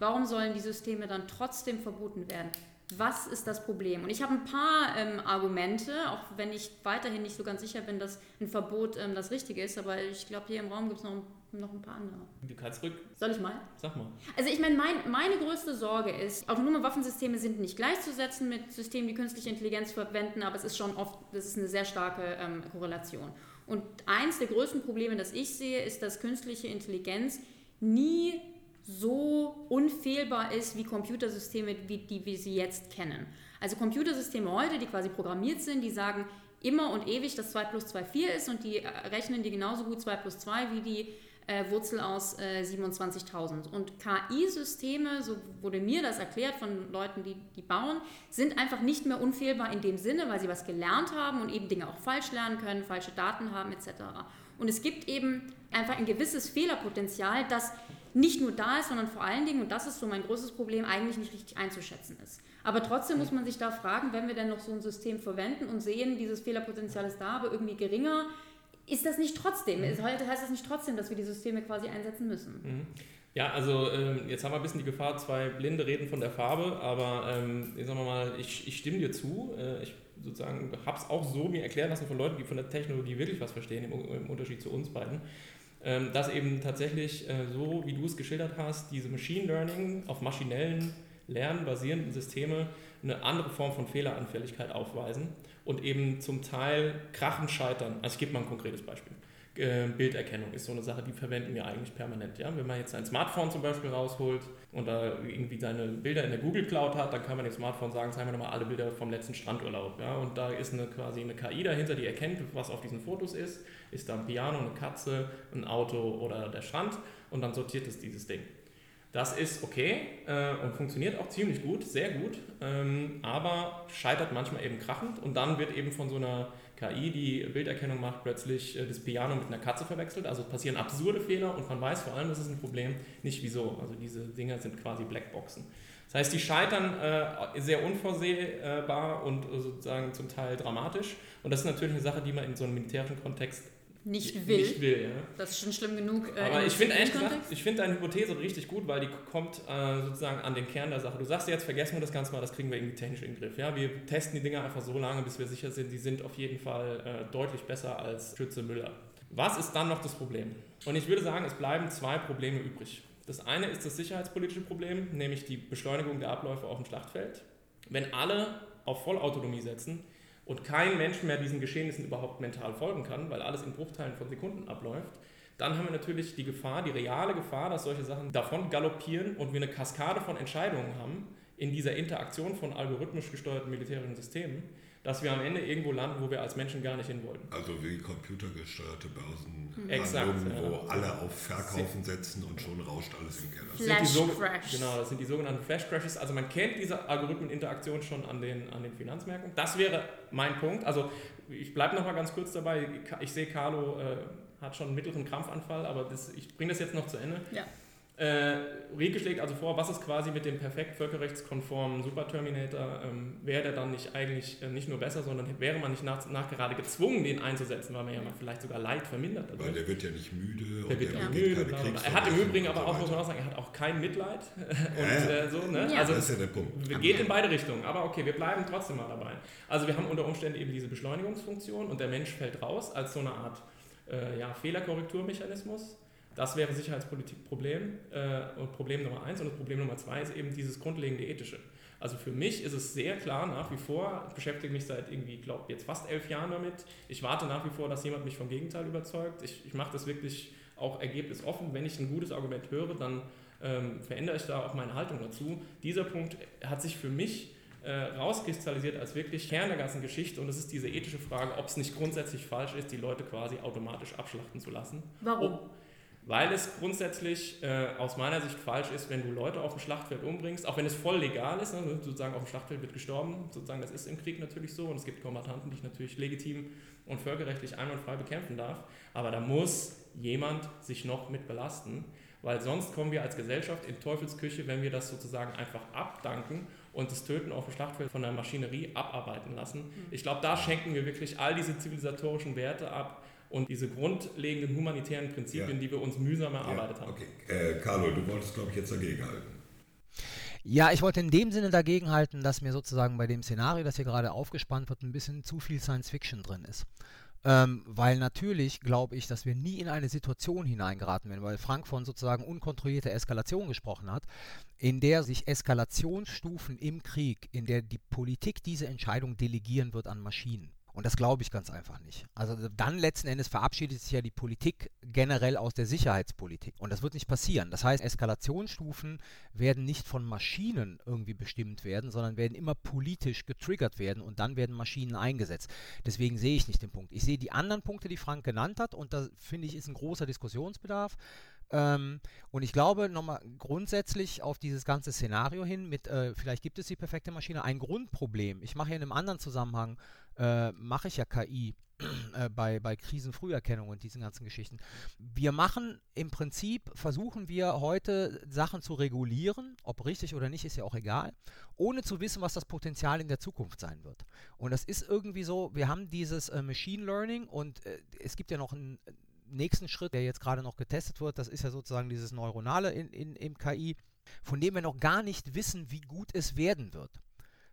Warum sollen die Systeme dann trotzdem verboten werden? Was ist das Problem? Und ich habe ein paar ähm, Argumente, auch wenn ich weiterhin nicht so ganz sicher bin, dass ein Verbot ähm, das Richtige ist, aber ich glaube, hier im Raum gibt es noch, noch ein paar andere. Du kannst rück. Soll ich mal? Sag mal. Also ich meine, mein, meine größte Sorge ist, autonome Waffensysteme sind nicht gleichzusetzen mit Systemen, die künstliche Intelligenz verwenden, aber es ist schon oft, das ist eine sehr starke ähm, Korrelation. Und eins der größten Probleme, das ich sehe, ist, dass künstliche Intelligenz nie so unfehlbar ist wie Computersysteme, wie die wir sie jetzt kennen. Also Computersysteme heute, die quasi programmiert sind, die sagen immer und ewig, dass 2 plus 2 4 ist und die äh, rechnen die genauso gut 2 plus 2 wie die äh, Wurzel aus äh, 27.000. Und KI-Systeme, so wurde mir das erklärt von Leuten, die die bauen, sind einfach nicht mehr unfehlbar in dem Sinne, weil sie was gelernt haben und eben Dinge auch falsch lernen können, falsche Daten haben etc. Und es gibt eben einfach ein gewisses Fehlerpotenzial, das nicht nur da ist, sondern vor allen Dingen, und das ist so mein größtes Problem, eigentlich nicht richtig einzuschätzen ist. Aber trotzdem muss man sich da fragen, wenn wir denn noch so ein System verwenden und sehen, dieses Fehlerpotenzial ist da, aber irgendwie geringer, ist das nicht trotzdem, mhm. heute heißt das nicht trotzdem, dass wir die Systeme quasi einsetzen müssen? Mhm. Ja, also ähm, jetzt haben wir ein bisschen die Gefahr, zwei Blinde reden von der Farbe, aber ähm, sagen wir mal, ich, ich stimme dir zu. Äh, ich sozusagen habe es auch so mir erklären lassen von Leuten, die von der Technologie wirklich was verstehen, im, im Unterschied zu uns beiden, ähm, dass eben tatsächlich äh, so, wie du es geschildert hast, diese Machine Learning auf maschinellen lernbasierenden Systeme eine andere Form von Fehleranfälligkeit aufweisen und eben zum Teil krachend scheitern. Also ich gebe mal ein konkretes Beispiel. Äh, Bilderkennung ist so eine Sache, die verwenden wir eigentlich permanent. Ja? Wenn man jetzt ein Smartphone zum Beispiel rausholt und da irgendwie seine Bilder in der Google Cloud hat, dann kann man dem Smartphone sagen, zeigen wir nochmal alle Bilder vom letzten Strandurlaub. Ja? Und da ist eine, quasi eine KI dahinter, die erkennt, was auf diesen Fotos ist. Ist da ein Piano, eine Katze, ein Auto oder der Strand und dann sortiert es dieses Ding. Das ist okay äh, und funktioniert auch ziemlich gut, sehr gut, ähm, aber scheitert manchmal eben krachend und dann wird eben von so einer KI, die Bilderkennung macht, plötzlich äh, das Piano mit einer Katze verwechselt. Also passieren absurde Fehler und man weiß vor allem, das ist ein Problem, nicht wieso. Also diese Dinger sind quasi Blackboxen. Das heißt, die scheitern äh, sehr unvorsehbar und sozusagen zum Teil dramatisch. Und das ist natürlich eine Sache, die man in so einem militärischen Kontext nicht will. Nicht will ja. Das ist schon schlimm genug. Äh, Aber ich finde ehrlich gesagt, ich finde deine Hypothese richtig gut, weil die kommt äh, sozusagen an den Kern der Sache. Du sagst jetzt, vergessen wir das Ganze mal, das kriegen wir irgendwie technisch in den Griff. Ja? Wir testen die Dinger einfach so lange, bis wir sicher sind, die sind auf jeden Fall äh, deutlich besser als Schütze Müller. Was ist dann noch das Problem? Und ich würde sagen, es bleiben zwei Probleme übrig. Das eine ist das sicherheitspolitische Problem, nämlich die Beschleunigung der Abläufe auf dem Schlachtfeld. Wenn alle auf Vollautonomie setzen, und kein Mensch mehr diesen Geschehnissen überhaupt mental folgen kann, weil alles in Bruchteilen von Sekunden abläuft, dann haben wir natürlich die Gefahr, die reale Gefahr, dass solche Sachen davon galoppieren und wir eine Kaskade von Entscheidungen haben in dieser Interaktion von algorithmisch gesteuerten militärischen Systemen, dass wir am Ende irgendwo landen, wo wir als Menschen gar nicht hin wollen. Also wie computergesteuerte Börsen, mhm. Exakt, wo ja. alle auf Verkaufen setzen und schon rauscht alles im Keller. Flash so, Crash. Genau, das sind die sogenannten Flash Crashes. Also man kennt diese Algorithmeninteraktion schon an den, an den Finanzmärkten. Das wäre mein Punkt. Also ich bleibe noch mal ganz kurz dabei. Ich sehe, Carlo äh, hat schon einen mittleren Krampfanfall, aber das, ich bringe das jetzt noch zu Ende. Ja. Äh, Rieke schlägt also vor, was ist quasi mit dem perfekt völkerrechtskonformen Superterminator? Ähm, wäre der dann nicht eigentlich äh, nicht nur besser, sondern wäre man nicht nach, nach, gerade gezwungen, den einzusetzen, weil man ja mal vielleicht sogar Leid vermindert. Dadurch. Weil der wird ja nicht müde. Der wird ja müde. Er hat im Übrigen aber auch, muss man auch sagen, er hat auch kein Mitleid. und, äh, so, ne? ja. Also, das ist ja der Punkt. Geht in beide Richtungen, aber okay, wir bleiben trotzdem mal dabei. Also wir haben unter Umständen eben diese Beschleunigungsfunktion und der Mensch fällt raus als so eine Art äh, ja, Fehlerkorrekturmechanismus das wäre Sicherheitspolitikproblem äh, und Problem Nummer eins. Und das Problem Nummer zwei ist eben dieses grundlegende ethische. Also für mich ist es sehr klar nach wie vor, ich beschäftige mich seit irgendwie, glaube jetzt fast elf Jahren damit. Ich warte nach wie vor, dass jemand mich vom Gegenteil überzeugt. Ich, ich mache das wirklich auch ergebnisoffen. Wenn ich ein gutes Argument höre, dann ähm, verändere ich da auch meine Haltung dazu. Dieser Punkt hat sich für mich äh, rauskristallisiert als wirklich Kern der ganzen Geschichte und das ist diese ethische Frage, ob es nicht grundsätzlich falsch ist, die Leute quasi automatisch abschlachten zu lassen. Warum? Ob, weil es grundsätzlich äh, aus meiner Sicht falsch ist, wenn du Leute auf dem Schlachtfeld umbringst, auch wenn es voll legal ist, ne, sozusagen auf dem Schlachtfeld wird gestorben, sozusagen das ist im Krieg natürlich so und es gibt Kombattanten, die ich natürlich legitim und völkerrechtlich einwandfrei bekämpfen darf, aber da muss jemand sich noch mit belasten, weil sonst kommen wir als Gesellschaft in Teufelsküche, wenn wir das sozusagen einfach abdanken und das Töten auf dem Schlachtfeld von der Maschinerie abarbeiten lassen. Mhm. Ich glaube, da schenken wir wirklich all diese zivilisatorischen Werte ab, und diese grundlegenden humanitären Prinzipien, ja. die wir uns mühsam erarbeitet ja, okay. haben. Äh, Carlo, du wolltest, glaube ich, jetzt dagegen halten. Ja, ich wollte in dem Sinne dagegen halten, dass mir sozusagen bei dem Szenario, das hier gerade aufgespannt wird, ein bisschen zu viel Science Fiction drin ist. Ähm, weil natürlich glaube ich, dass wir nie in eine Situation hineingeraten werden, weil Frank von sozusagen unkontrollierter Eskalation gesprochen hat, in der sich Eskalationsstufen im Krieg, in der die Politik diese Entscheidung delegieren wird an Maschinen. Und das glaube ich ganz einfach nicht. Also dann letzten Endes verabschiedet sich ja die Politik generell aus der Sicherheitspolitik. Und das wird nicht passieren. Das heißt, Eskalationsstufen werden nicht von Maschinen irgendwie bestimmt werden, sondern werden immer politisch getriggert werden und dann werden Maschinen eingesetzt. Deswegen sehe ich nicht den Punkt. Ich sehe die anderen Punkte, die Frank genannt hat, und da finde ich, ist ein großer Diskussionsbedarf. Ähm, und ich glaube nochmal grundsätzlich auf dieses ganze Szenario hin mit, äh, vielleicht gibt es die perfekte Maschine, ein Grundproblem. Ich mache hier in einem anderen Zusammenhang äh, mache ich ja KI äh, bei, bei Krisenfrüherkennung und diesen ganzen Geschichten. Wir machen im Prinzip, versuchen wir heute Sachen zu regulieren, ob richtig oder nicht, ist ja auch egal, ohne zu wissen, was das Potenzial in der Zukunft sein wird. Und das ist irgendwie so, wir haben dieses äh, Machine Learning und äh, es gibt ja noch einen nächsten Schritt, der jetzt gerade noch getestet wird, das ist ja sozusagen dieses Neuronale in, in, im KI, von dem wir noch gar nicht wissen, wie gut es werden wird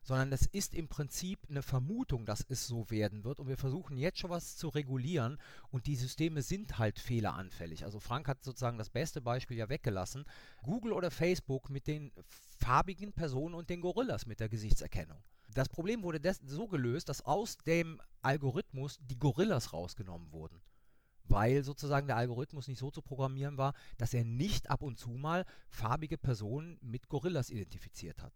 sondern es ist im Prinzip eine Vermutung, dass es so werden wird und wir versuchen jetzt schon was zu regulieren und die Systeme sind halt fehleranfällig. Also Frank hat sozusagen das beste Beispiel ja weggelassen. Google oder Facebook mit den farbigen Personen und den Gorillas mit der Gesichtserkennung. Das Problem wurde so gelöst, dass aus dem Algorithmus die Gorillas rausgenommen wurden weil sozusagen der Algorithmus nicht so zu programmieren war, dass er nicht ab und zu mal farbige Personen mit Gorillas identifiziert hat.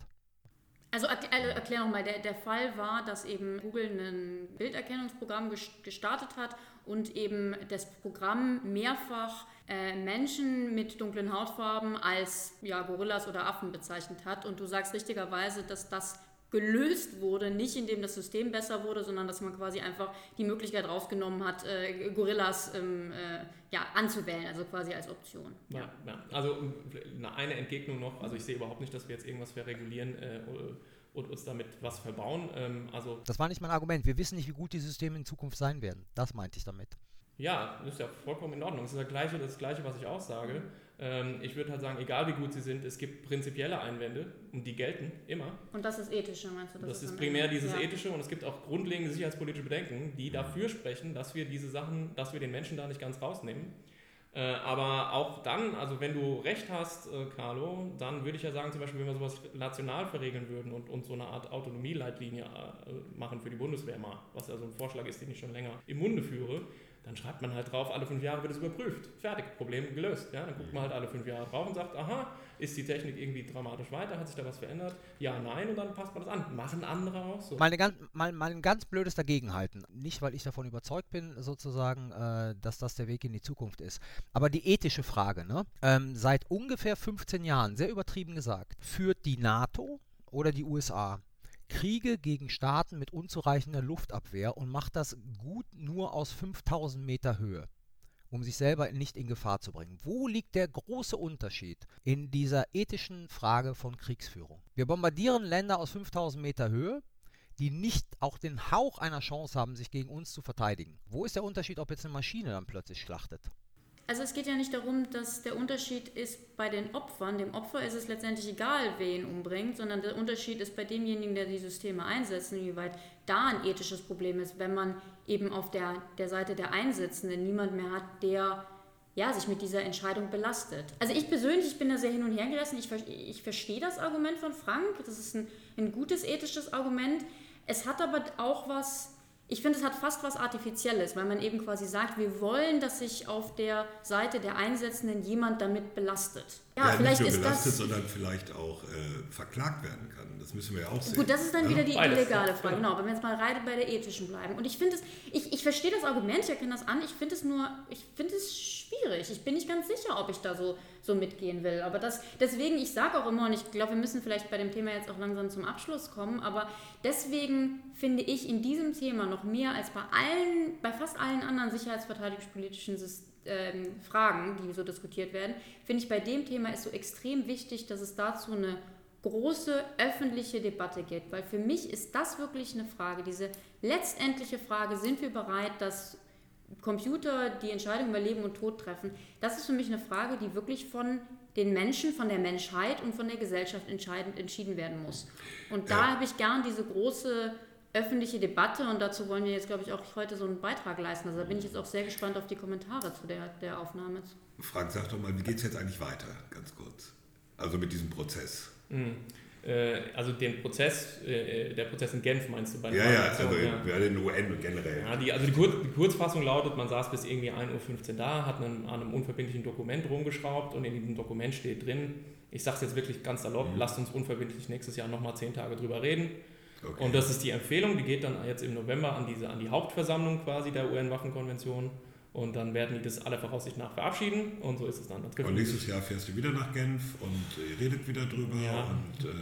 Also erklär, erklär nochmal, der, der Fall war, dass eben Google ein Bilderkennungsprogramm gestartet hat und eben das Programm mehrfach äh, Menschen mit dunklen Hautfarben als ja, Gorillas oder Affen bezeichnet hat. Und du sagst richtigerweise, dass das gelöst wurde, nicht indem das System besser wurde, sondern dass man quasi einfach die Möglichkeit rausgenommen hat, äh, Gorillas ähm, äh, ja, anzuwählen, also quasi als Option. Ja, ja. also eine Entgegnung noch, also ich sehe überhaupt nicht, dass wir jetzt irgendwas verregulieren äh, und uns damit was verbauen. Ähm, also das war nicht mein Argument. Wir wissen nicht, wie gut die Systeme in Zukunft sein werden. Das meinte ich damit. Ja, das ist ja vollkommen in Ordnung. Das ist das Gleiche, das Gleiche was ich auch sage. Ähm, ich würde halt sagen, egal wie gut sie sind, es gibt prinzipielle Einwände und die gelten immer. Und das ist ethische, meinst du? Das, das ist primär dieses ja. ethische und es gibt auch grundlegende sicherheitspolitische Bedenken, die dafür sprechen, dass wir diese Sachen, dass wir den Menschen da nicht ganz rausnehmen. Äh, aber auch dann, also wenn du recht hast, äh, Carlo, dann würde ich ja sagen, zum Beispiel, wenn wir sowas national verregeln würden und, und so eine Art Autonomieleitlinie äh, machen für die Bundeswehr mal, was ja so ein Vorschlag ist, den ich schon länger im Munde führe, dann schreibt man halt drauf, alle fünf Jahre wird es überprüft. Fertig, Problem gelöst. Ja? Dann guckt man halt alle fünf Jahre drauf und sagt, aha, ist die Technik irgendwie dramatisch weiter, hat sich da was verändert? Ja, nein, und dann passt man das an. Machen andere auch so. Mal, ganz, mal, mal ein ganz blödes Dagegenhalten. Nicht, weil ich davon überzeugt bin, sozusagen, äh, dass das der Weg in die Zukunft ist. Aber die ethische Frage, ne? Ähm, seit ungefähr 15 Jahren, sehr übertrieben gesagt, führt die NATO oder die USA Kriege gegen Staaten mit unzureichender Luftabwehr und macht das gut nur aus 5000 Meter Höhe, um sich selber nicht in Gefahr zu bringen. Wo liegt der große Unterschied in dieser ethischen Frage von Kriegsführung? Wir bombardieren Länder aus 5000 Meter Höhe, die nicht auch den Hauch einer Chance haben, sich gegen uns zu verteidigen. Wo ist der Unterschied, ob jetzt eine Maschine dann plötzlich schlachtet? Also es geht ja nicht darum, dass der Unterschied ist bei den Opfern. Dem Opfer ist es letztendlich egal, wer ihn umbringt, sondern der Unterschied ist bei demjenigen, der die Systeme einsetzt, inwieweit da ein ethisches Problem ist, wenn man eben auf der, der Seite der Einsetzenden niemand mehr hat, der ja, sich mit dieser Entscheidung belastet. Also ich persönlich ich bin da sehr hin und her gerissen. Ich, ich verstehe das Argument von Frank. Das ist ein, ein gutes ethisches Argument. Es hat aber auch was ich finde, es hat fast was Artifizielles, weil man eben quasi sagt, wir wollen, dass sich auf der Seite der Einsetzenden jemand damit belastet. Ja, ja vielleicht nicht nur belastet, das, sondern vielleicht auch äh, verklagt werden kann. Das müssen wir ja auch sehen. Gut, das ist dann ja? wieder die Beides, legale Frage. Genau, wenn wir jetzt mal rein bei der ethischen bleiben. Und ich finde es, ich, ich verstehe das Argument, ich erkenne das an. Ich finde es nur, ich finde es schwierig. Ich bin nicht ganz sicher, ob ich da so, so mitgehen will. Aber das, deswegen, ich sage auch immer, und ich glaube, wir müssen vielleicht bei dem Thema jetzt auch langsam zum Abschluss kommen, aber deswegen finde ich in diesem Thema noch mehr als bei allen, bei fast allen anderen sicherheitsverteidigungspolitischen Systemen, ähm, Fragen, die so diskutiert werden, finde ich bei dem Thema ist so extrem wichtig, dass es dazu eine große öffentliche Debatte gibt, weil für mich ist das wirklich eine Frage, diese letztendliche Frage, sind wir bereit, dass Computer die Entscheidung über Leben und Tod treffen, das ist für mich eine Frage, die wirklich von den Menschen, von der Menschheit und von der Gesellschaft entscheidend entschieden werden muss. Und da ja. habe ich gern diese große öffentliche Debatte und dazu wollen wir jetzt, glaube ich, auch heute so einen Beitrag leisten. Also da bin ich jetzt auch sehr gespannt auf die Kommentare zu der, der Aufnahme. Frank, sag doch mal, wie geht es jetzt eigentlich weiter, ganz kurz? Also mit diesem Prozess. Mhm. Also den Prozess, äh, der Prozess in Genf meinst du bei der Ja, ja, also ja. den UN generell. Ja, die, also die, Kur die, Kurzfassung lautet, man saß bis irgendwie 1.15 Uhr da, hat einen, an einem unverbindlichen Dokument rumgeschraubt und in diesem Dokument steht drin, ich sage es jetzt wirklich ganz salopp, mhm. lasst uns unverbindlich nächstes Jahr nochmal zehn Tage drüber reden. Okay. Und das ist die Empfehlung, die geht dann jetzt im November an, diese, an die Hauptversammlung quasi der UN-Waffenkonvention. Und dann werden die das aller Voraussicht nach verabschieden und so ist es dann. Und nächstes Jahr fährst du wieder nach Genf und ihr redet wieder drüber ja. und, äh,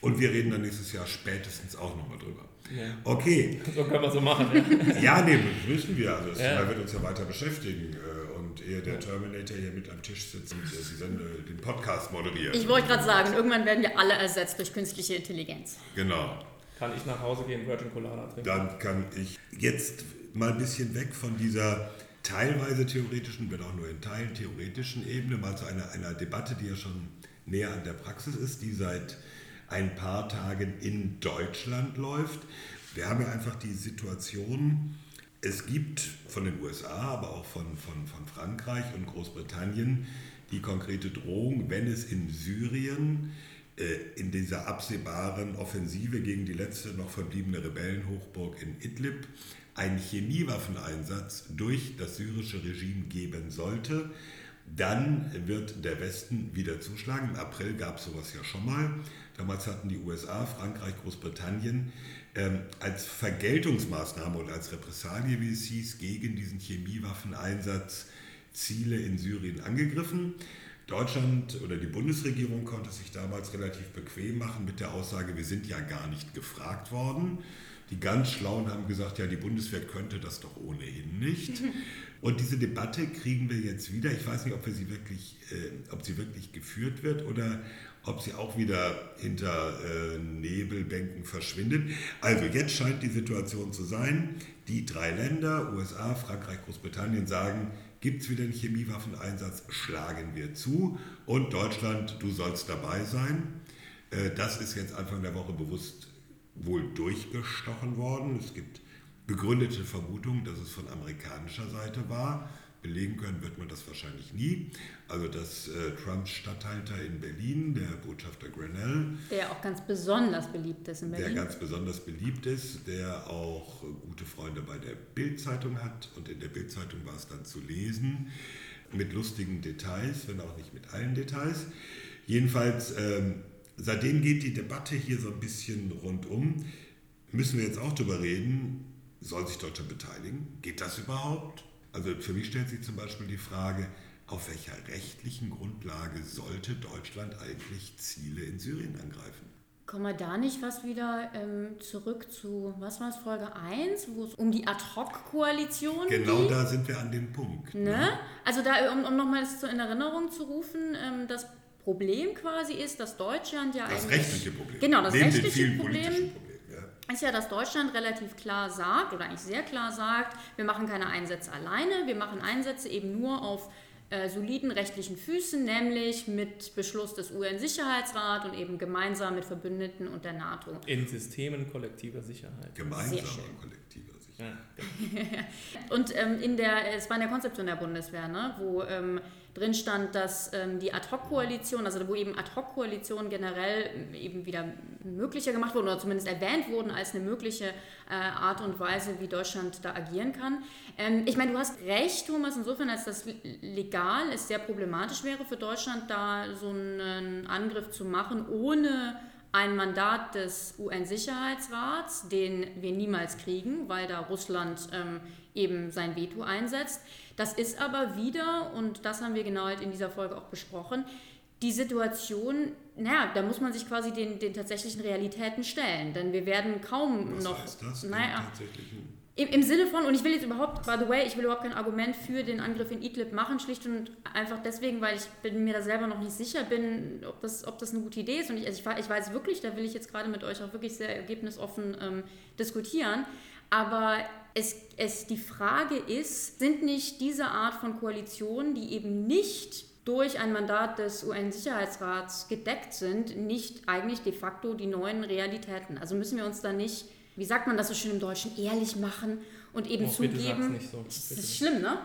und wir reden dann nächstes Jahr spätestens auch nochmal drüber. Ja. Okay. So können wir so machen. Ja, ja nee, müssen wir. Also das ja. wird uns ja weiter beschäftigen. Äh, und ehe der Terminator hier mit am Tisch sitzt und äh, den Podcast moderiert. Ich wollte gerade sagen, irgendwann werden wir alle ersetzt durch künstliche Intelligenz. Genau kann ich nach Hause gehen, Virgin Colada trinken. Dann kann ich jetzt mal ein bisschen weg von dieser teilweise theoretischen, wenn auch nur in Teilen theoretischen Ebene, mal zu einer, einer Debatte, die ja schon näher an der Praxis ist, die seit ein paar Tagen in Deutschland läuft. Wir haben ja einfach die Situation, es gibt von den USA, aber auch von, von, von Frankreich und Großbritannien die konkrete Drohung, wenn es in Syrien äh, in dieser absehbaren Offensive gegen die letzte noch verbliebene Rebellenhochburg in Idlib einen Chemiewaffeneinsatz durch das syrische Regime geben sollte, dann wird der Westen wieder zuschlagen. Im April gab es sowas ja schon mal. Damals hatten die USA, Frankreich, Großbritannien ähm, als Vergeltungsmaßnahme und als Repressalie, wie es hieß, gegen diesen Chemiewaffeneinsatz Ziele in Syrien angegriffen. Deutschland oder die Bundesregierung konnte sich damals relativ bequem machen mit der Aussage, wir sind ja gar nicht gefragt worden. Die ganz Schlauen haben gesagt, ja, die Bundeswehr könnte das doch ohnehin nicht. Und diese Debatte kriegen wir jetzt wieder. Ich weiß nicht, ob, wir sie wirklich, äh, ob sie wirklich geführt wird oder ob sie auch wieder hinter äh, Nebelbänken verschwindet. Also jetzt scheint die Situation zu sein, die drei Länder, USA, Frankreich, Großbritannien, sagen, gibt es wieder einen Chemiewaffeneinsatz, schlagen wir zu. Und Deutschland, du sollst dabei sein. Äh, das ist jetzt Anfang der Woche bewusst wohl durchgestochen worden. Es gibt begründete Vermutungen, dass es von amerikanischer Seite war. Belegen können wird man das wahrscheinlich nie. Also dass äh, Trumps Statthalter in Berlin, der Botschafter Grenell, der auch ganz besonders beliebt ist in Berlin, der ganz besonders beliebt ist, der auch gute Freunde bei der Bild-Zeitung hat und in der Bild-Zeitung war es dann zu lesen mit lustigen Details, wenn auch nicht mit allen Details. Jedenfalls ähm, seitdem geht die Debatte hier so ein bisschen rundum. Müssen wir jetzt auch darüber reden, soll sich Deutschland beteiligen? Geht das überhaupt? Also für mich stellt sich zum Beispiel die Frage, auf welcher rechtlichen Grundlage sollte Deutschland eigentlich Ziele in Syrien angreifen? Kommen wir da nicht was wieder ähm, zurück zu, was war es, Folge 1, wo es um die Ad-Hoc-Koalition geht? Genau da sind wir an dem Punkt. Ne? ne? Also da, um, um nochmal das in Erinnerung zu rufen, ähm, das Problem quasi ist, dass Deutschland ja das eigentlich... Das rechtliche Problem. Genau, das Neben rechtliche Problem ist ja, dass Deutschland relativ klar sagt, oder eigentlich sehr klar sagt, wir machen keine Einsätze alleine, wir machen Einsätze eben nur auf äh, soliden rechtlichen Füßen, nämlich mit Beschluss des UN-Sicherheitsrats und eben gemeinsam mit Verbündeten und der NATO. In Systemen kollektiver Sicherheit. Gemeinsamer kollektiver Sicherheit. Ja. und ähm, in der, es war in der Konzeption der Bundeswehr, ne, wo ähm, drin stand, dass ähm, die Ad-Hoc-Koalition, also wo eben Ad-Hoc-Koalitionen generell eben wieder möglicher gemacht wurden oder zumindest erwähnt wurden als eine mögliche äh, Art und Weise, wie Deutschland da agieren kann. Ähm, ich meine, du hast recht, Thomas, insofern, als das legal es sehr problematisch wäre für Deutschland, da so einen Angriff zu machen, ohne ein Mandat des UN-Sicherheitsrats, den wir niemals kriegen, weil da Russland ähm, eben sein Veto einsetzt. Das ist aber wieder, und das haben wir genau halt in dieser Folge auch besprochen, die Situation, naja, da muss man sich quasi den, den tatsächlichen Realitäten stellen, denn wir werden kaum Was noch. Heißt das, naja, im, Im Sinne von, und ich will jetzt überhaupt, by the way, ich will überhaupt kein Argument für den Angriff in Idlib machen, schlicht und einfach deswegen, weil ich bin mir da selber noch nicht sicher bin, ob das, ob das eine gute Idee ist. Und ich, also ich, ich weiß wirklich, da will ich jetzt gerade mit euch auch wirklich sehr ergebnisoffen ähm, diskutieren. Aber es, es, die Frage ist, sind nicht diese Art von Koalitionen, die eben nicht durch ein Mandat des UN-Sicherheitsrats gedeckt sind, nicht eigentlich de facto die neuen Realitäten? Also müssen wir uns da nicht, wie sagt man das so schön im Deutschen, ehrlich machen und eben oh, zugeben. So. Das ist schlimm, ne?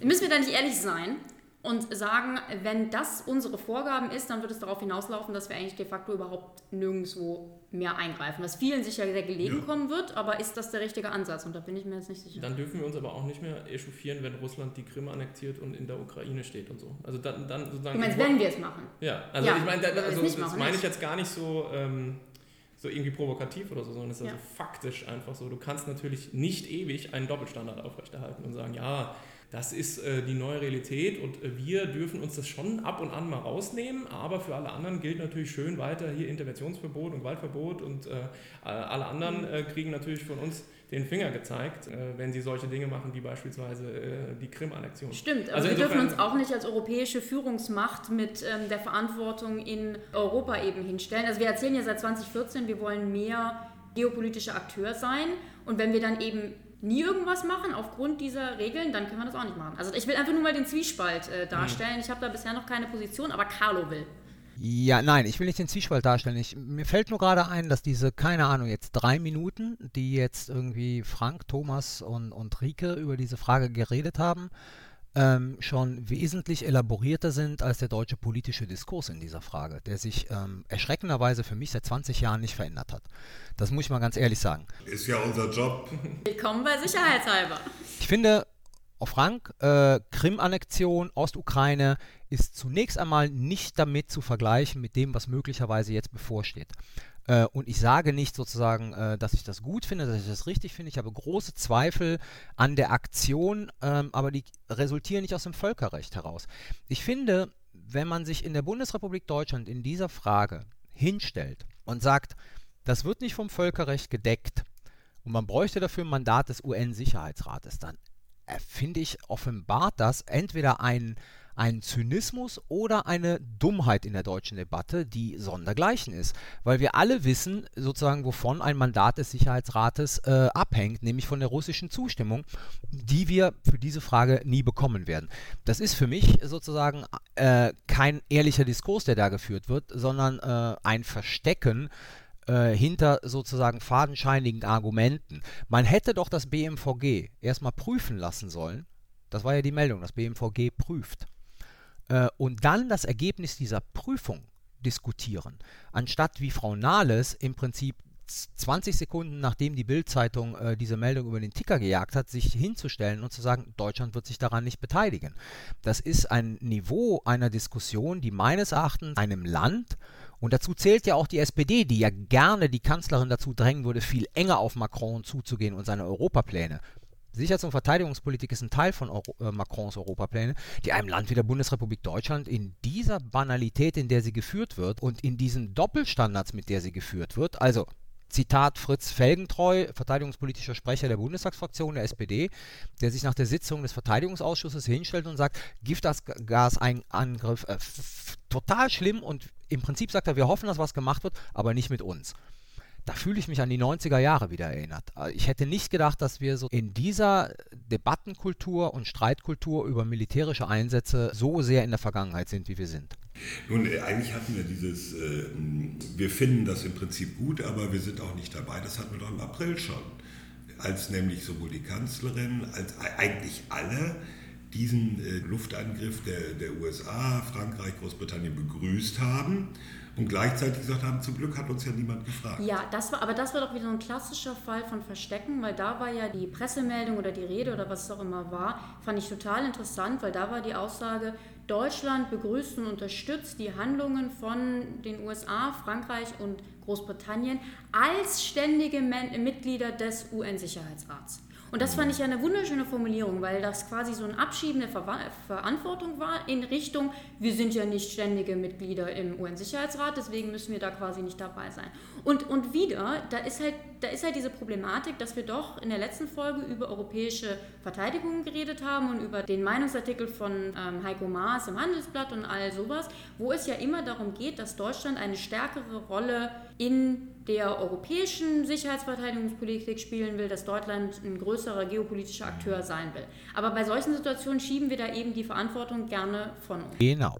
Ja, müssen wir da nicht ehrlich sein und sagen, wenn das unsere Vorgaben ist, dann wird es darauf hinauslaufen, dass wir eigentlich de facto überhaupt nirgendwo mehr eingreifen. Was vielen sicher sehr gelegen ja. kommen wird, aber ist das der richtige Ansatz? Und da bin ich mir jetzt nicht sicher. Dann dürfen wir uns aber auch nicht mehr echauffieren, wenn Russland die Krim annektiert und in der Ukraine steht und so. Also dann, dann sozusagen. Du meinst, wenn wir es machen? Ja, also ja, ich meine, da, also, das meine ich jetzt gar nicht so. Ähm, so irgendwie provokativ oder so, sondern es ist ja. also faktisch einfach so. Du kannst natürlich nicht ewig einen Doppelstandard aufrechterhalten und sagen, ja, das ist äh, die neue Realität und äh, wir dürfen uns das schon ab und an mal rausnehmen, aber für alle anderen gilt natürlich schön weiter hier Interventionsverbot und Gewaltverbot und äh, alle anderen äh, kriegen natürlich von uns den Finger gezeigt, äh, wenn sie solche Dinge machen wie beispielsweise äh, die Krim-Annexion. Stimmt, also, wir dürfen uns auch nicht als europäische Führungsmacht mit ähm, der Verantwortung in Europa eben hinstellen. Also wir erzählen ja seit 2014, wir wollen mehr geopolitischer Akteur sein und wenn wir dann eben nie irgendwas machen aufgrund dieser Regeln, dann können wir das auch nicht machen. Also ich will einfach nur mal den Zwiespalt äh, darstellen. Mhm. Ich habe da bisher noch keine Position, aber Carlo will. Ja, nein, ich will nicht den Zwiespalt darstellen. Ich, mir fällt nur gerade ein, dass diese, keine Ahnung, jetzt drei Minuten, die jetzt irgendwie Frank, Thomas und, und Rike über diese Frage geredet haben, ähm, schon wesentlich elaborierter sind als der deutsche politische Diskurs in dieser Frage, der sich ähm, erschreckenderweise für mich seit 20 Jahren nicht verändert hat. Das muss ich mal ganz ehrlich sagen. Ist ja unser Job. Willkommen bei Sicherheitshalber. Ich finde, oh Frank, äh, Krim-Annexion, Ostukraine ist zunächst einmal nicht damit zu vergleichen mit dem, was möglicherweise jetzt bevorsteht. Äh, und ich sage nicht sozusagen, äh, dass ich das gut finde, dass ich das richtig finde. Ich habe große Zweifel an der Aktion, ähm, aber die resultieren nicht aus dem Völkerrecht heraus. Ich finde, wenn man sich in der Bundesrepublik Deutschland in dieser Frage hinstellt und sagt, das wird nicht vom Völkerrecht gedeckt und man bräuchte dafür ein Mandat des UN-Sicherheitsrates, dann finde ich, offenbart das entweder ein ein Zynismus oder eine Dummheit in der deutschen Debatte, die sondergleichen ist. Weil wir alle wissen, sozusagen, wovon ein Mandat des Sicherheitsrates äh, abhängt, nämlich von der russischen Zustimmung, die wir für diese Frage nie bekommen werden. Das ist für mich sozusagen äh, kein ehrlicher Diskurs, der da geführt wird, sondern äh, ein Verstecken äh, hinter sozusagen fadenscheinigen Argumenten. Man hätte doch das BMVG erstmal prüfen lassen sollen. Das war ja die Meldung, das BMVG prüft äh, und dann das Ergebnis dieser Prüfung diskutieren, anstatt wie Frau Nahles im Prinzip 20 Sekunden nachdem die Bild-Zeitung äh, diese Meldung über den Ticker gejagt hat, sich hinzustellen und zu sagen, Deutschland wird sich daran nicht beteiligen. Das ist ein Niveau einer Diskussion, die meines Erachtens einem Land, und dazu zählt ja auch die SPD, die ja gerne die Kanzlerin dazu drängen würde, viel enger auf Macron zuzugehen und seine Europapläne. Sicherheits- und Verteidigungspolitik ist ein Teil von Euro, äh, Macrons Europapläne, die einem Land wie der Bundesrepublik Deutschland in dieser Banalität, in der sie geführt wird und in diesen Doppelstandards, mit der sie geführt wird, also Zitat Fritz Felgentreu, verteidigungspolitischer Sprecher der Bundestagsfraktion der SPD, der sich nach der Sitzung des Verteidigungsausschusses hinstellt und sagt, Giftgasangriff äh, total schlimm und im Prinzip sagt er, wir hoffen, dass was gemacht wird, aber nicht mit uns da fühle ich mich an die 90er Jahre wieder erinnert. Äh, ich hätte nicht gedacht, dass wir so in dieser Debattenkultur und Streitkultur über militärische Einsätze so sehr in der Vergangenheit sind, wie wir sind. Nun, äh, eigentlich hatten wir dieses, äh, wir finden das im Prinzip gut, aber wir sind auch nicht dabei. Das hatten wir doch im April schon, als nämlich sowohl die Kanzlerin als eigentlich alle diesen äh, Luftangriff der, der USA, Frankreich, Großbritannien begrüßt haben und gleichzeitig gesagt haben, zum Glück hat uns ja niemand gefragt. Ja, das war, aber das war doch wieder so ein klassischer Fall von Verstecken, weil da war ja die Pressemeldung oder die Rede oder was es auch immer war, fand ich total interessant, weil da war die Aussage, Deutschland begrüßt und unterstützt die Handlungen von den USA, Frankreich und Großbritannien als ständige Mitglieder des UN-Sicherheitsrats. Und das fand ich ja eine wunderschöne Formulierung, weil das quasi so ein Abschieben der Ver Verantwortung war in Richtung, wir sind ja nicht ständige Mitglieder im UN-Sicherheitsrat, deswegen müssen wir da quasi nicht dabei sein. Und, und wieder, da ist, halt, da ist halt diese Problematik, dass wir doch in der letzten Folge über europäische Verteidigung geredet haben und über den Meinungsartikel von ähm, Heiko Maas im Handelsblatt und all sowas, wo es ja immer darum geht, dass Deutschland eine stärkere Rolle in der europäischen Sicherheitsverteidigungspolitik spielen will, dass Deutschland ein größerer geopolitischer Akteur sein will. Aber bei solchen Situationen schieben wir da eben die Verantwortung gerne von uns. Genau.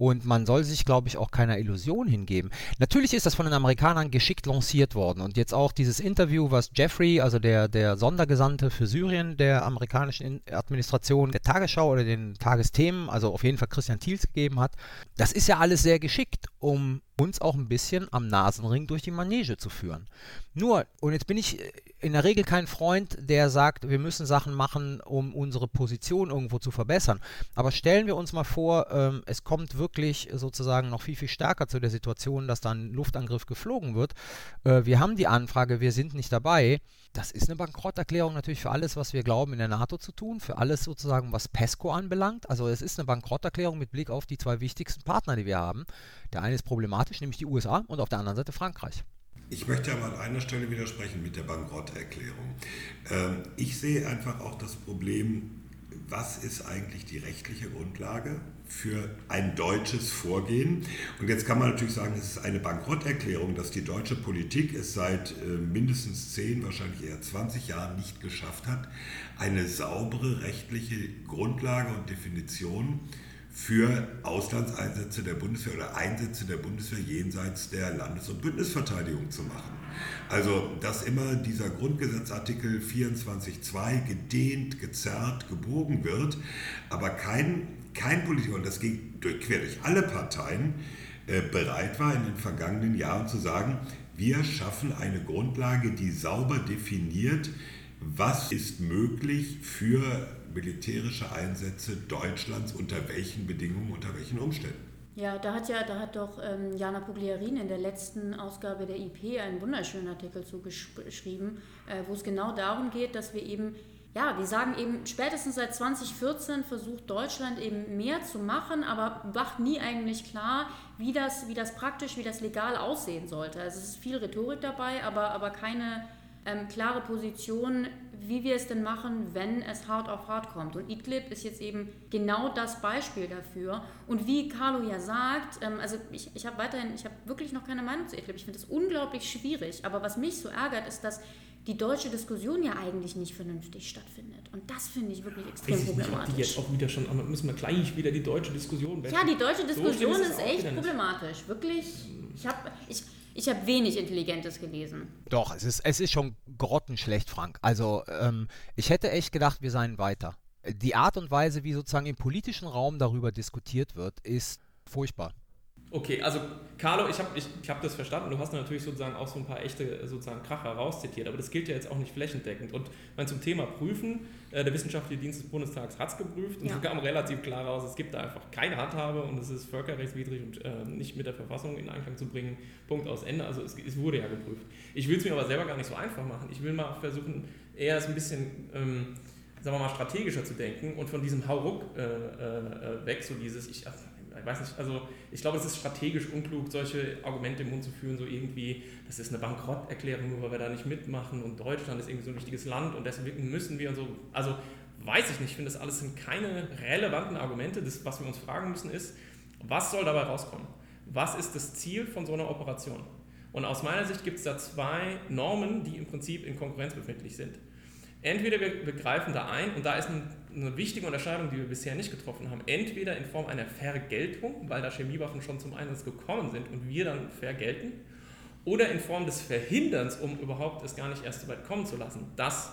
Und man soll sich, glaube ich, auch keiner Illusion hingeben. Natürlich ist das von den Amerikanern geschickt lanciert worden. Und jetzt auch dieses Interview, was Jeffrey, also der, der Sondergesandte für Syrien der amerikanischen Administration, der Tagesschau oder den Tagesthemen, also auf jeden Fall Christian Thiels gegeben hat, das ist ja alles sehr geschickt, um uns auch ein bisschen am Nasenring durch die Manege zu führen. Nur, und jetzt bin ich in der Regel kein Freund, der sagt, wir müssen Sachen machen, um unsere Position irgendwo zu verbessern. Aber stellen wir uns mal vor, ähm, es kommt wirklich sozusagen noch viel, viel stärker zu der Situation, dass dann Luftangriff geflogen wird. Äh, wir haben die Anfrage, wir sind nicht dabei. Das ist eine Bankrotterklärung natürlich für alles, was wir glauben, in der NATO zu tun, für alles sozusagen, was PESCO anbelangt. Also es ist eine Bankrotterklärung mit Blick auf die zwei wichtigsten Partner, die wir haben. Der eine ist problematisch, nämlich die USA und auf der anderen Seite Frankreich. Ich möchte aber an einer Stelle widersprechen mit der Bankrotterklärung. Ähm, ich sehe einfach auch das Problem, was ist eigentlich die rechtliche Grundlage für ein deutsches Vorgehen? Und jetzt kann man natürlich sagen, es ist eine Bankrotterklärung, dass die deutsche Politik es seit äh, mindestens 10, wahrscheinlich eher 20 Jahren nicht geschafft hat, eine saubere rechtliche Grundlage und Definition für Auslandseinsätze der Bundeswehr oder Einsätze der Bundeswehr jenseits der Landes- und Bündnisverteidigung zu machen. Also, dass immer dieser Grundgesetzartikel 24.2 gedehnt, gezerrt, gebogen wird, aber kein, kein Politiker, und das ging durch, quer durch alle Parteien, äh, bereit war in den vergangenen Jahren zu sagen, wir schaffen eine Grundlage, die sauber definiert, was ist möglich für militärische Einsätze Deutschlands unter welchen Bedingungen, unter welchen Umständen. Ja, da hat ja, da hat doch ähm, Jana Pugliarin in der letzten Ausgabe der IP einen wunderschönen Artikel zugeschrieben, äh, wo es genau darum geht, dass wir eben, ja, wir sagen eben, spätestens seit 2014 versucht Deutschland eben mehr zu machen, aber macht nie eigentlich klar, wie das, wie das praktisch, wie das legal aussehen sollte. Also es ist viel Rhetorik dabei, aber, aber keine ähm, klare Position, wie wir es denn machen, wenn es hart auf hart kommt. Und Idlib ist jetzt eben genau das Beispiel dafür. Und wie Carlo ja sagt, ähm, also ich, ich habe weiterhin, ich habe wirklich noch keine Meinung zu Idlib. Ich finde es unglaublich schwierig. Aber was mich so ärgert, ist, dass die deutsche Diskussion ja eigentlich nicht vernünftig stattfindet. Und das finde ich wirklich extrem Weiß ich nicht, ob problematisch. die jetzt auch wieder schon, aber müssen wir gleich wieder die deutsche Diskussion ja, die deutsche So Diskussion schlimm ist ist echt nicht. problematisch. Wirklich. Ich habe ich, ich hab wenig Intelligentes gelesen. Doch, es ist, es ist schon grottenschlecht, Frank. Also, ähm, ich hätte echt gedacht, wir seien weiter. Die Art und Weise, wie sozusagen im politischen Raum darüber diskutiert wird, ist furchtbar. Okay, also Carlo, ich habe ich, ich hab das verstanden. Du hast natürlich sozusagen auch so ein paar echte sozusagen Kracher rauszitiert, aber das gilt ja jetzt auch nicht flächendeckend. Und mein, zum Thema Prüfen, äh, der Wissenschaftliche Dienst des Bundestags hat es geprüft und Ja. kam relativ klar raus, es gibt da einfach keine Handhabe und es ist völkerrechtswidrig und äh, nicht mit der Verfassung in Einklang zu bringen. Punkt aus Ende. Also es, es wurde ja geprüft. Ich will es mir aber selber gar nicht so einfach machen. Ich will mal versuchen, eher es ein bisschen, ähm, sagen wir mal, strategischer zu denken und von diesem Hauruck äh, äh, weg, so dieses, ich, ich weiß nicht, also ich glaube, es ist strategisch unklug, solche Argumente im Mund zu führen, so irgendwie, das ist eine Bankrotterklärung, nur weil wir da nicht mitmachen und Deutschland ist irgendwie so ein wichtiges Land und deswegen müssen wir und so. Also weiß ich nicht, ich finde, das alles sind keine relevanten Argumente. Das, was wir uns fragen müssen, ist, was soll dabei rauskommen? Was ist das Ziel von so einer Operation? Und aus meiner Sicht gibt es da zwei Normen, die im Prinzip in Konkurrenz befindlich sind. Entweder wir, wir greifen da ein, und da ist ein, eine wichtige Unterscheidung, die wir bisher nicht getroffen haben, entweder in Form einer Vergeltung, weil da Chemiewaffen schon zum Einsatz gekommen sind und wir dann vergelten, oder in Form des Verhinderns, um überhaupt es gar nicht erst so weit kommen zu lassen, dass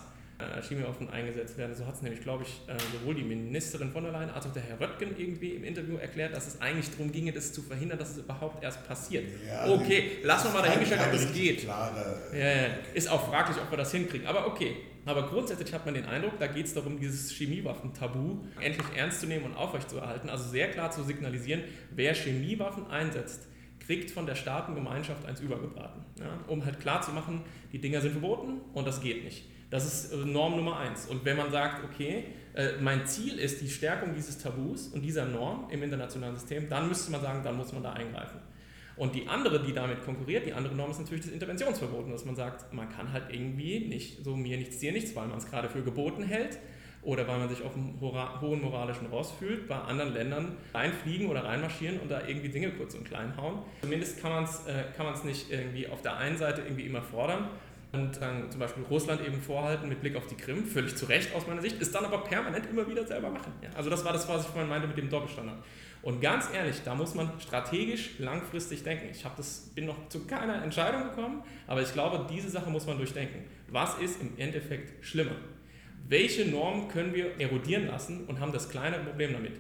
Chemiewaffen eingesetzt werden. So hat es nämlich, glaube ich, äh, sowohl die Ministerin von der Leyen als auch der Herr Röttgen irgendwie im Interview erklärt, dass es eigentlich darum ginge, das zu verhindern, dass es überhaupt erst passiert. okay, lassen wir mal dahingestellt, ob es geht. Klare, Ja, ja, ist auch fraglich, ob wir das hinkriegen. Aber okay. Aber grundsätzlich hat man den Eindruck, da geht es darum, dieses Chemiewaffentabu endlich ernst zu nehmen und aufrechtzuerhalten. Also sehr klar zu signalisieren, wer Chemiewaffen einsetzt, kriegt von der Staatengemeinschaft eins übergebraten. Ja? Um halt klar zu machen, die Dinger sind verboten und das geht nicht. Das ist äh, Norm Nummer eins. Und wenn man sagt, okay, äh, mein Ziel ist die Stärkung dieses Tabus und dieser Norm im internationalen System, dann müsste man sagen, dann muss man da eingreifen. Und die andere, die damit konkurriert, die andere Norm ist natürlich das Interventionsverbot, dass man sagt, man kann halt irgendwie nicht so mir nichts, dir nichts, weil man es gerade für geboten hält oder weil man sich auf einem hohen moralischen Ross fühlt, bei anderen Ländern reinfliegen oder reinmarschieren und da irgendwie Dinge kurz und klein hauen. Zumindest kann man es äh, nicht irgendwie auf der einen Seite irgendwie immer fordern und dann zum Beispiel Russland eben vorhalten mit Blick auf die Krim, völlig zu Recht aus meiner Sicht, ist dann aber permanent immer wieder selber machen. Ja, also das war das, was ich vorhin meinte mit dem Doppelstandard. Und ganz ehrlich, da muss man strategisch langfristig denken. Ich das, bin noch zu keiner Entscheidung gekommen, aber ich glaube, diese Sache muss man durchdenken. Was ist im Endeffekt schlimmer? Welche Normen können wir erodieren lassen und haben das kleine Problem damit?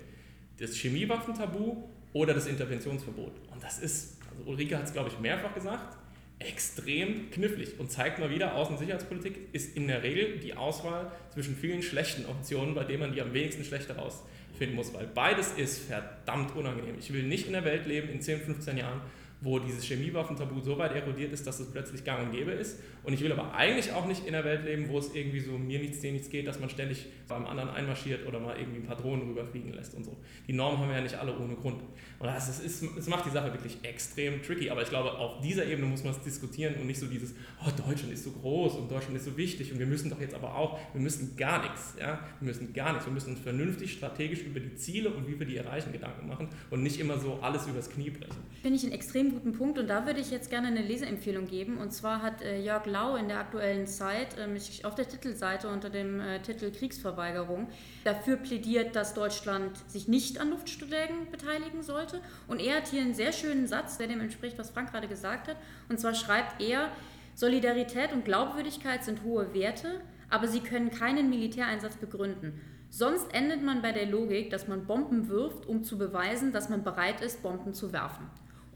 Das Chemiewaffentabu oder das Interventionsverbot? Und das ist, also Ulrike hat es, glaube ich, mehrfach gesagt, extrem knifflig und zeigt mal wieder, Außen- und Sicherheitspolitik ist in der Regel die Auswahl zwischen vielen schlechten Optionen, bei denen man die am wenigsten schlecht herausfinden muss, weil beides ist verdammt unangenehm. Ich will nicht in der Welt leben in 10, 15 Jahren, wo dieses Chemiewaffentabu so weit erodiert ist, dass es plötzlich gang und gäbe ist. Und ich will aber eigentlich auch nicht in der Welt leben, wo es irgendwie so mir nichts, dir nichts geht, dass man ständig beim anderen einmarschiert oder mal irgendwie ein paar Drohnen rüberfliegen lässt und so. Die Normen haben wir ja nicht alle ohne Grund. Und das, ist, ist, macht die Sache wirklich extrem tricky. Aber ich glaube, auf dieser Ebene muss man es diskutieren und nicht so dieses, oh, Deutschland ist so groß und Deutschland ist so wichtig und wir müssen doch jetzt aber auch, wir müssen gar nichts. Ja? Wir müssen gar nichts. Wir müssen uns vernünftig, strategisch über die Ziele und wie wir die erreichen Gedanken machen und nicht immer so alles übers Knie brechen. Finde ich einen extrem extrem guten Punkt und da würde ich jetzt gerne eine Leseempfehlung geben. Und zwar hat äh, Jörg Lau in der aktuellen Zeit äh, auf der Titelseite unter dem äh, Titel Kriegsverweigerung dafür plädiert, dass Deutschland sich nicht an Luftschlägen beteiligen sollte. Und er hat hier einen sehr schönen Satz, der dem entspricht, was Frank gerade gesagt hat. Und zwar schreibt er, Solidarität und Glaubwürdigkeit sind hohe Werte, aber sie können keinen Militäreinsatz begründen. Sonst endet man bei der Logik, dass man Bomben wirft, um zu beweisen, dass man bereit ist, Bomben zu werfen.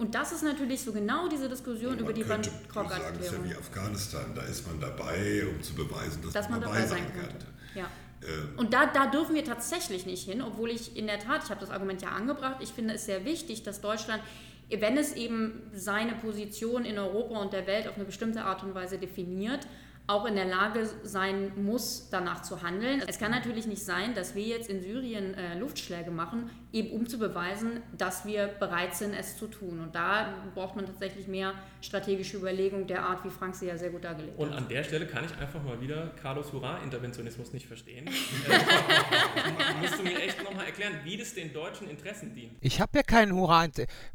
Und das ist natürlich so genau diese Diskussion Man über die sagen, das ist ja wie Afghanistan. Da ist man dabei, um zu beweisen, dass, dass man dabei sein könnte. kann. Ja. Ähm, Und da, da dürfen wir tatsächlich nicht hin, obwohl ich in der Tat, ich habe das Argument ja angebracht, ich finde es sehr wichtig, dass Deutschland, wenn es eben seine Position in Europa und der Welt auf eine bestimmte Art und Weise definiert, auch in der Lage sein muss, danach zu handeln. Es kann natürlich nicht sein, dass wir jetzt in Syrien äh, Luftschläge machen, eben um zu beweisen, dass wir bereit sind, es zu tun. Und da braucht man tatsächlich mehr strategische Überlegung der Art, wie Frank sie ja sehr gut dargelegt Und hat. an der Stelle kann ich einfach mal wieder Carlos Hurra-Interventionismus nicht verstehen. musst du mir echt nochmal erklären, wie das den deutschen Interessen dient. Ich habe ja keinen Hurra.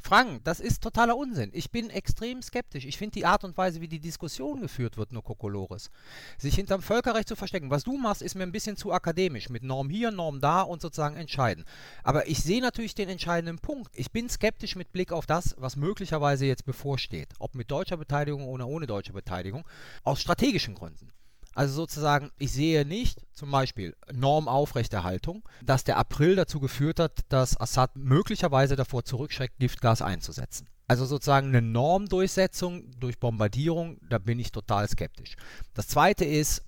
Frank, das ist totaler Unsinn. Ich bin extrem skeptisch. Ich finde die Art und Weise, wie die Diskussion geführt wird, nur Kokolores. Sich hinterm Völkerrecht zu verstecken. Was du machst, ist mir ein bisschen zu akademisch. Mit Norm hier, Norm da und sozusagen entscheiden. Aber ich sehe natürlich den entscheidenden Punkt. Ich bin skeptisch mit Blick auf das, was möglicherweise jetzt bevorsteht. Ob mit deutscher Beteiligung oder ohne deutsche Beteiligung. Aus strategischen Gründen. Also sozusagen, ich sehe nicht, zum Beispiel Normaufrechterhaltung, dass der April dazu geführt hat, dass Assad möglicherweise davor zurückschreckt, Giftgas einzusetzen. Also sozusagen eine Normdurchsetzung durch Bombardierung, da bin ich total skeptisch. Das zweite ist,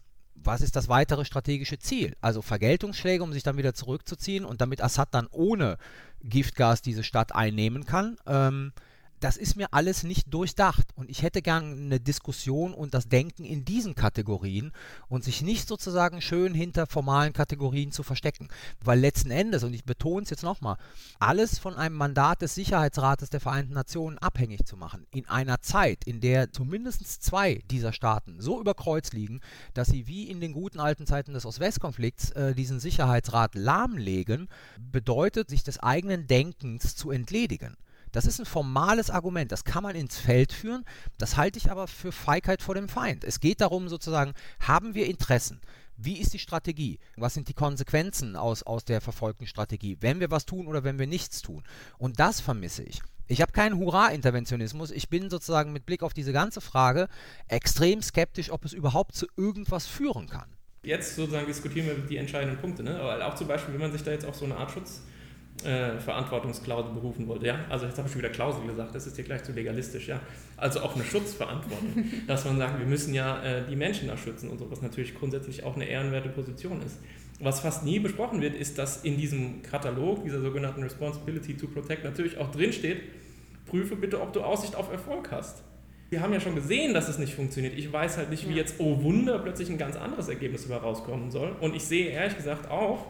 was ist das weitere strategische Ziel? Also Vergeltungsschläge, um sich dann wieder zurückzuziehen und damit Assad dann ohne Giftgas diese Stadt einnehmen kann. Ähm, das ist mir alles nicht durchdacht. Und ich hätte gern eine Diskussion und das Denken in diesen Kategorien und sich nicht sozusagen schön hinter formalen Kategorien zu verstecken. Weil letzten Endes, und ich betone es jetzt nochmal, alles von einem Mandat des Sicherheitsrates der Vereinten Nationen abhängig zu machen, in einer Zeit, in der zumindest zwei dieser Staaten so über Kreuz liegen, dass sie wie in den guten alten Zeiten des Ost-West-Konflikts äh, diesen Sicherheitsrat lahmlegen, bedeutet, sich des eigenen Denkens zu entledigen. Das ist ein formales Argument, das kann man ins Feld führen, das halte ich aber für Feigheit vor dem Feind. Es geht darum sozusagen, haben wir Interessen? Wie ist die Strategie? Was sind die Konsequenzen aus, aus der verfolgten Strategie, wenn wir was tun oder wenn wir nichts tun? Und das vermisse ich. Ich habe keinen Hurra-Interventionismus. Ich bin sozusagen mit Blick auf diese ganze Frage extrem skeptisch, ob es überhaupt zu irgendwas führen kann. Jetzt sozusagen diskutieren wir die entscheidenden Punkte, ne? aber auch zum Beispiel, wenn man sich da jetzt auf so eine Art Schutz äh, Verantwortungsklausel berufen wollte. Ja? Also jetzt habe ich schon wieder Klausel gesagt, das ist hier gleich zu legalistisch. Ja? Also auch eine Schutzverantwortung, dass man sagt, wir müssen ja äh, die Menschen da schützen und so, was natürlich grundsätzlich auch eine ehrenwerte Position ist. Was fast nie besprochen wird, ist, dass in diesem Katalog, dieser sogenannten Responsibility to Protect, natürlich auch drinsteht, prüfe bitte, ob du Aussicht auf Erfolg hast. Wir haben ja schon gesehen, dass es nicht funktioniert. Ich weiß halt nicht, wie jetzt, oh Wunder, plötzlich ein ganz anderes Ergebnis dabei rauskommen soll. Und ich sehe ehrlich gesagt auch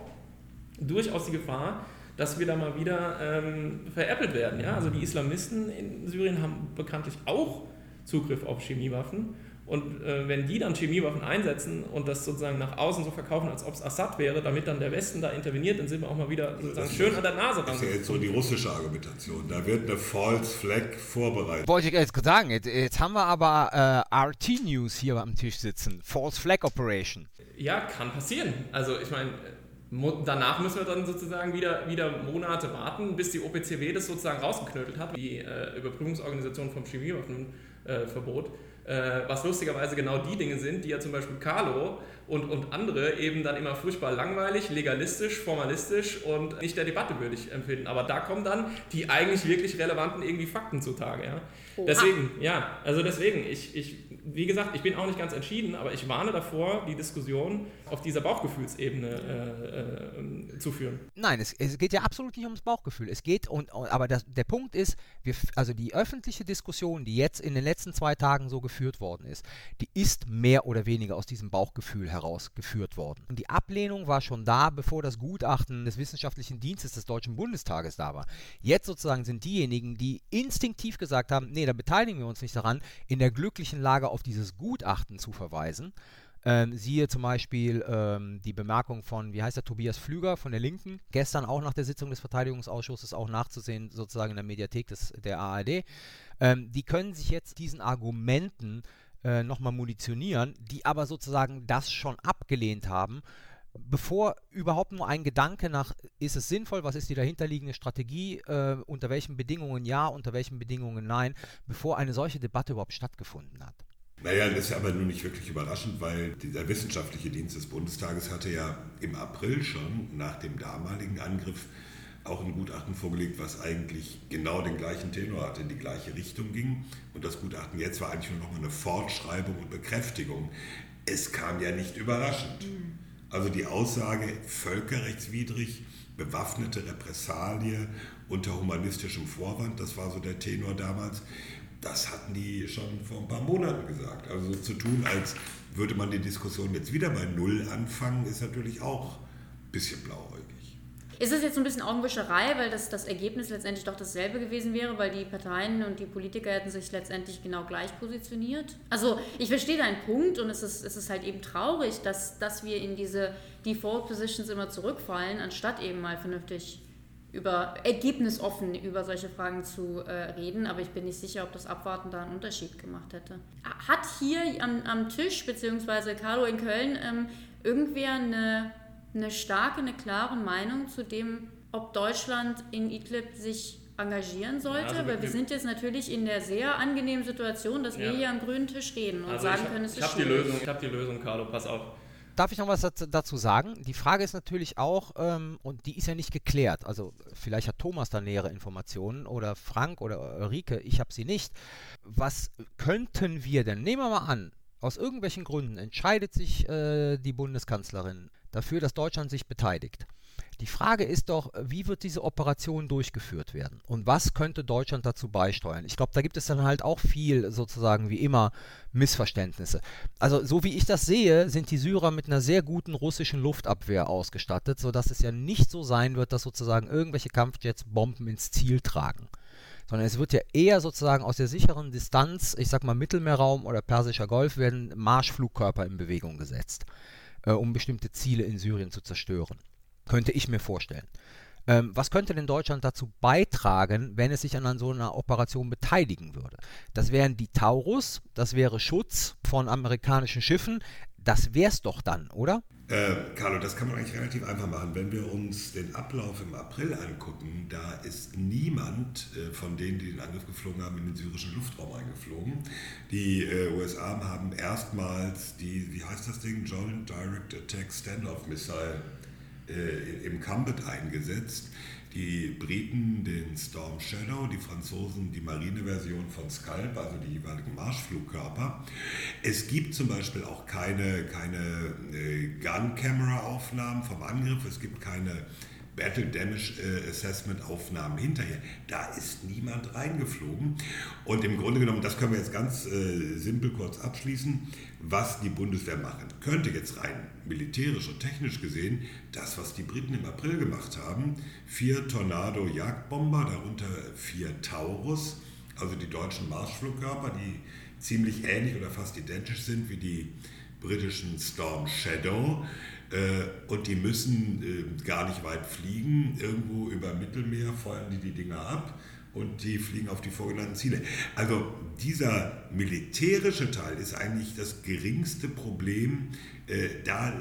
durchaus die Gefahr, dass wir da mal wieder ähm, veräppelt werden. Ja? Also die Islamisten in Syrien haben bekanntlich auch Zugriff auf Chemiewaffen. Und äh, wenn die dann Chemiewaffen einsetzen und das sozusagen nach außen so verkaufen, als ob es Assad wäre, damit dann der Westen da interveniert, dann sind wir auch mal wieder sozusagen schön an der Nase Das ist ja jetzt so die russische Argumentation. Da wird eine False Flag vorbereitet. Wollte ich jetzt sagen, jetzt, jetzt haben wir aber äh, RT News hier am Tisch sitzen. False Flag Operation. Ja, kann passieren. Also ich meine, danach müssen wir dann sozusagen wieder, wieder Monate warten, bis die OPCW das sozusagen rausgeknödelt hat, die äh, Überprüfungsorganisation vom Chemiewaffenverbot. Äh, was lustigerweise genau die Dinge sind, die ja zum Beispiel Carlo und, und andere eben dann immer furchtbar langweilig, legalistisch, formalistisch und nicht der Debatte würdig empfinden. Aber da kommen dann die eigentlich wirklich relevanten irgendwie Fakten zutage. Ja? Deswegen, ja, also deswegen, ich, ich, wie gesagt, ich bin auch nicht ganz entschieden, aber ich warne davor, die Diskussion auf dieser Bauchgefühlsebene äh, äh, zu führen. Nein, es, es geht ja absolut nicht ums Bauchgefühl. Es geht, und, und aber das, der Punkt ist, wir, also die öffentliche Diskussion, die jetzt in den letzten zwei Tagen so geführt worden ist, die ist mehr oder weniger aus diesem Bauchgefühl heraus geführt worden. Und die Ablehnung war schon da, bevor das Gutachten des Wissenschaftlichen Dienstes des Deutschen Bundestages da war. Jetzt sozusagen sind diejenigen, die instinktiv gesagt haben, nee, da beteiligen wir uns nicht daran, in der glücklichen Lage auf dieses Gutachten zu verweisen, Ähm, siehe zum Beispiel ähm, die Bemerkung von, wie heißt der, Tobias Flüger von der Linken, gestern auch nach der Sitzung des Verteidigungsausschusses, auch nachzusehen sozusagen in der Mediathek des, der ARD. Ähm, die können sich jetzt diesen Argumenten äh, nochmal munitionieren, die aber sozusagen das schon abgelehnt haben bevor überhaupt nur ein Gedanke nach, ist es sinnvoll, was ist die dahinterliegende Strategie, äh, unter welchen Bedingungen ja, unter welchen Bedingungen nein, bevor eine solche Debatte überhaupt stattgefunden hat. Naja, das ist aber nun nicht wirklich überraschend, weil dieser wissenschaftliche Dienst des Bundestages hatte ja im April schon nach dem damaligen Angriff auch ein Gutachten vorgelegt, was eigentlich genau den gleichen Tenor hatte, in die gleiche Richtung ging. Und das Gutachten jetzt war eigentlich nur noch mal eine Fortschreibung und Bekräftigung. Es kam ja nicht überraschend. Mhm. Also die Aussage völkerrechtswidrig, bewaffnete Repressalie unter humanistischem Vorwand, das war so der Tenor damals, das hatten die schon vor ein paar Monaten gesagt. Also so zu tun, als würde man die Diskussion jetzt wieder bei Null anfangen, ist natürlich auch ein bisschen blauäugig. Ist es jetzt so ein bisschen Augenwischerei, weil das, das Ergebnis letztendlich doch dasselbe gewesen wäre, weil die Parteien und die Politiker hätten sich letztendlich genau gleich positioniert? Also ich verstehe deinen Punkt und es ist, es ist halt eben traurig, dass, dass wir in diese Default Positions immer zurückfallen, anstatt eben mal vernünftig über ergebnisoffen über solche Fragen zu äh, reden, aber ich bin nicht sicher, ob das Abwarten da einen Unterschied gemacht hätte. Hat hier am, am Tisch, beziehungsweise Carlo in Köln, ähm, irgendwer eine eine starke, eine klare Meinung zu dem, ob Deutschland in Idlib sich engagieren sollte, ja, also weil wir sind jetzt natürlich in der sehr angenehmen Situation, dass ja. wir hier am grünen Tisch reden und also sagen hab, können, es ist ich. Die Lösung, ich habe die Lösung, Carlo, pass auf. Darf ich noch was dazu sagen? Die Frage ist natürlich auch, ähm, und die ist ja nicht geklärt, also vielleicht hat Thomas da nähere Informationen oder Frank oder Rike, ich habe sie nicht. Was könnten wir denn, nehmen wir mal an, aus irgendwelchen Gründen entscheidet sich äh, die Bundeskanzlerin dafür, dass Deutschland sich beteiligt. Die Frage ist doch, wie wird diese Operation durchgeführt werden? Und was könnte Deutschland dazu beisteuern? Ich glaube, da gibt es dann halt auch viel, sozusagen wie immer, Missverständnisse. Also, so wie ich das sehe, sind die Syrer mit einer sehr guten russischen Luftabwehr ausgestattet, sodass es ja nicht so sein wird, dass sozusagen irgendwelche Kampfjets Bomben ins Ziel tragen sondern es wird ja eher sozusagen aus der sicheren Distanz, ich sag mal Mittelmeerraum oder Persischer Golf, werden Marschflugkörper in Bewegung gesetzt äh, um bestimmte Ziele in Syrien zu zerstören. Könnte ich mir vorstellen. Ähm, was könnte denn Deutschland dazu beitragen, wenn es sich an so einer Operation beteiligen würde? Das wären die Taurus, das wäre Schutz von amerikanischen Schiffen. Das wär's doch dann, oder? Äh, Carlo, das kann man eigentlich relativ einfach machen. Wenn wir uns den Ablauf im April angucken, da ist niemand äh, von denen, die den Angriff geflogen haben, in den syrischen Luftraum eingeflogen. Die äh, USA haben erstmals die, wie heißt das Ding, Joint Direct Attack Standoff Missile äh, im Kambit eingesetzt die Briten den Storm Shadow, die Franzosen die Marineversion von Scalp, also die jeweiligen Marschflugkörper. Es gibt zum Beispiel auch keine, keine äh, Gun-Camera-Aufnahmen vom Angriff, es gibt keine Battle Damage äh, Assessment Aufnahmen hinterher. Da ist niemand reingeflogen. Und im Grunde genommen, das können wir jetzt ganz äh, simpel kurz abschließen, was die Bundeswehr machen könnte, jetzt rein militärisch und technisch gesehen, das, was die Briten im April gemacht haben, vier Tornado-Jagdbomber, darunter vier Taurus, also die deutschen Marschflugkörper, die ziemlich ähnlich oder fast identisch sind wie die britischen Storm Shadow. Äh, und die müssen äh, gar nicht weit fliegen. Irgendwo über Mittelmeer feuern die die Dinger ab und die fliegen auf die vorgenannten Ziele. Also dieser militärische Teil ist eigentlich das geringste Problem. Äh, da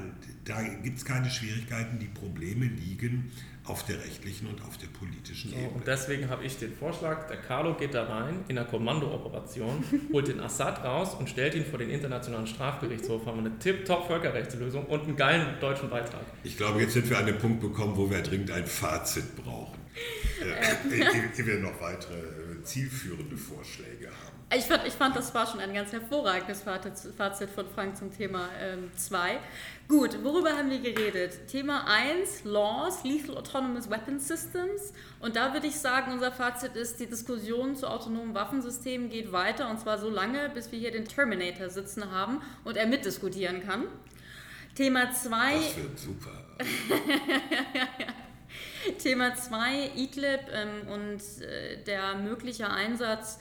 da gibt es keine Schwierigkeiten. Die Probleme liegen auf der rechtlichen und auf der politischen Ebene. und deswegen habe ich den Vorschlag, der Carlo geht da rein in einer Kommandooperation, holt den Assad raus und stellt ihn vor den Internationalen Strafgerichtshof. Haben wir eine tip-top Völkerrechtslösung und einen geilen deutschen Beitrag. Ich glaube, jetzt sind wir an dem Punkt gekommen, wo wir dringend ein Fazit brauchen. Ehe wir noch weitere äh, zielführende Vorschläge haben. Ich fand, ich fand, das war schon ein ganz hervorragendes Fazit von Frank zum Thema 2. Ähm, Gut, worüber haben wir geredet? Thema 1, Laws, Lethal Autonomous Weapon Systems. Und da würde ich sagen, unser Fazit ist, die Diskussion zu autonomen Waffensystemen geht weiter und zwar so lange, bis wir hier den Terminator sitzen haben und er mitdiskutieren kann. Thema 2. Das wird super. Thema 2, Idlib ähm, und äh, der mögliche Einsatz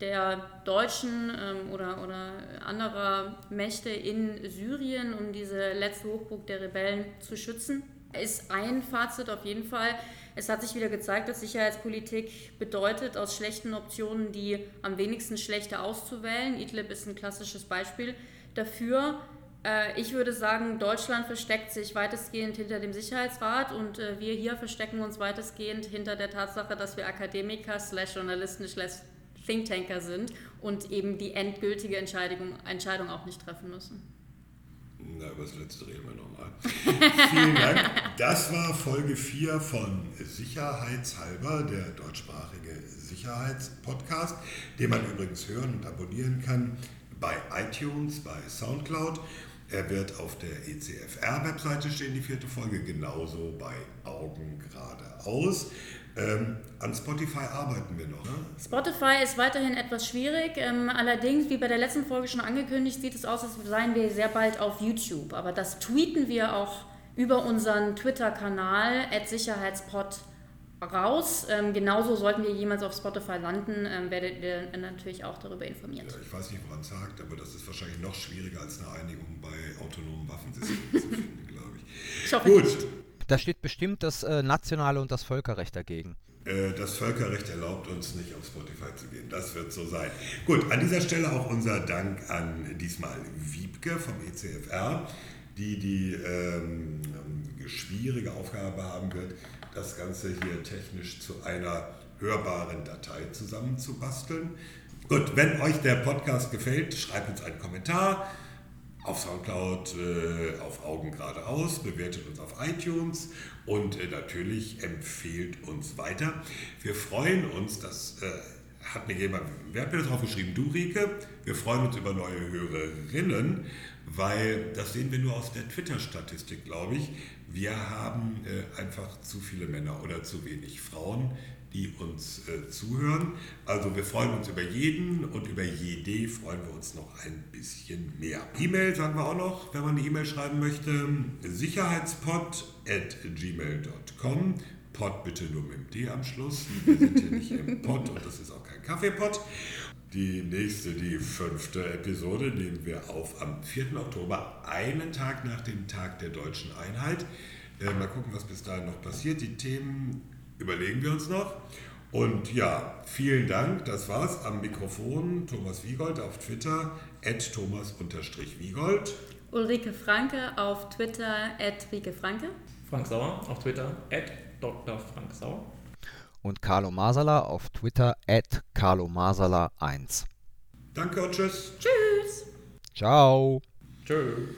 der deutschen ähm, oder, oder anderer Mächte in Syrien, um diese letzte Hochburg der Rebellen zu schützen. Ist ein Fazit auf jeden Fall. Es hat sich wieder gezeigt, dass Sicherheitspolitik bedeutet, aus schlechten Optionen die am wenigsten schlechte auszuwählen. Idlib ist ein klassisches Beispiel dafür. Äh, ich würde sagen, Deutschland versteckt sich weitestgehend hinter dem Sicherheitsrat und äh, wir hier verstecken uns weitestgehend hinter der Tatsache, dass wir Akademiker, slash Journalisten, slash Thinktanker sind und eben die endgültige Entscheidung, Entscheidung auch nicht treffen müssen. Na, über das letzte reden wir nochmal. Vielen Dank. Das war Folge 4 von Sicherheitshalber, der deutschsprachige Sicherheitspodcast, den man übrigens hören und abonnieren kann bei iTunes, bei Soundcloud. Er wird auf der ECFR-Webseite stehen, die vierte Folge, genauso bei Augen geradeaus. Ähm, an Spotify arbeiten wir noch. Ne? Spotify ist weiterhin etwas schwierig. Ähm, allerdings, wie bei der letzten Folge schon angekündigt, sieht es aus, als seien wir sehr bald auf YouTube. Aber das tweeten wir auch über unseren Twitter-Kanal, Sicherheitspod raus. Ähm, genauso sollten wir jemals auf Spotify landen, ähm, werdet ihr natürlich auch darüber informiert. Ja, ich weiß nicht, woran es hakt, aber das ist wahrscheinlich noch schwieriger als eine Einigung bei autonomen Waffensystemen zu finden, glaube ich. Ich hoffe Gut. nicht. Da steht bestimmt das äh, nationale und das Völkerrecht dagegen. Äh, Das Völkerrecht erlaubt uns nicht auf Spotify zu gehen. Das wird so sein. Gut, an dieser Stelle auch unser Dank an diesmal Wiebke vom ECFR, die die ähm, schwierige Aufgabe haben wird, das Ganze hier technisch zu einer hörbaren Datei zusammenzubasteln. Gut, wenn euch der Podcast gefällt, schreibt uns einen Kommentar auf Soundcloud, äh, auf Augen geradeaus, bewertet uns auf iTunes und äh, natürlich empfehlt uns weiter. Wir freuen uns, das äh, hat mir jemand, wer hat mir das draufgeschrieben? Du, Rike? Wir freuen uns über neue Hörerinnen, weil das sehen wir nur aus der Twitter-Statistik, glaube ich. Wir haben äh, einfach zu viele Männer oder zu wenig Frauen, die uns äh, zuhören. Also wir freuen uns über jeden und über jede freuen wir uns noch ein bisschen mehr. E-Mail sagen wir auch noch, wenn man eine E-Mail schreiben möchte. Sicherheitspod at gmail.com. Pod bitte nur mit dem D am Schluss. Wir sind hier nicht im Pod und das ist auch kein Kaffeepot. Die nächste, die fünfte Episode nehmen wir auf am 4. Oktober, einen Tag nach dem Tag der deutschen Einheit. Äh, mal gucken, was bis dahin noch passiert. Die Themen überlegen wir uns noch. Und ja, vielen Dank. Das war's am Mikrofon. Thomas Wiegold auf Twitter, at thomas-wiegold. Ulrike Franke auf Twitter, at Rike Franke. Frank Sauer auf Twitter, at Dr. Frank Sauer. Und Carlo Masala auf Twitter at Carlo Masala1. Danke und tschüss. Tschüss! Ciao! Tschö.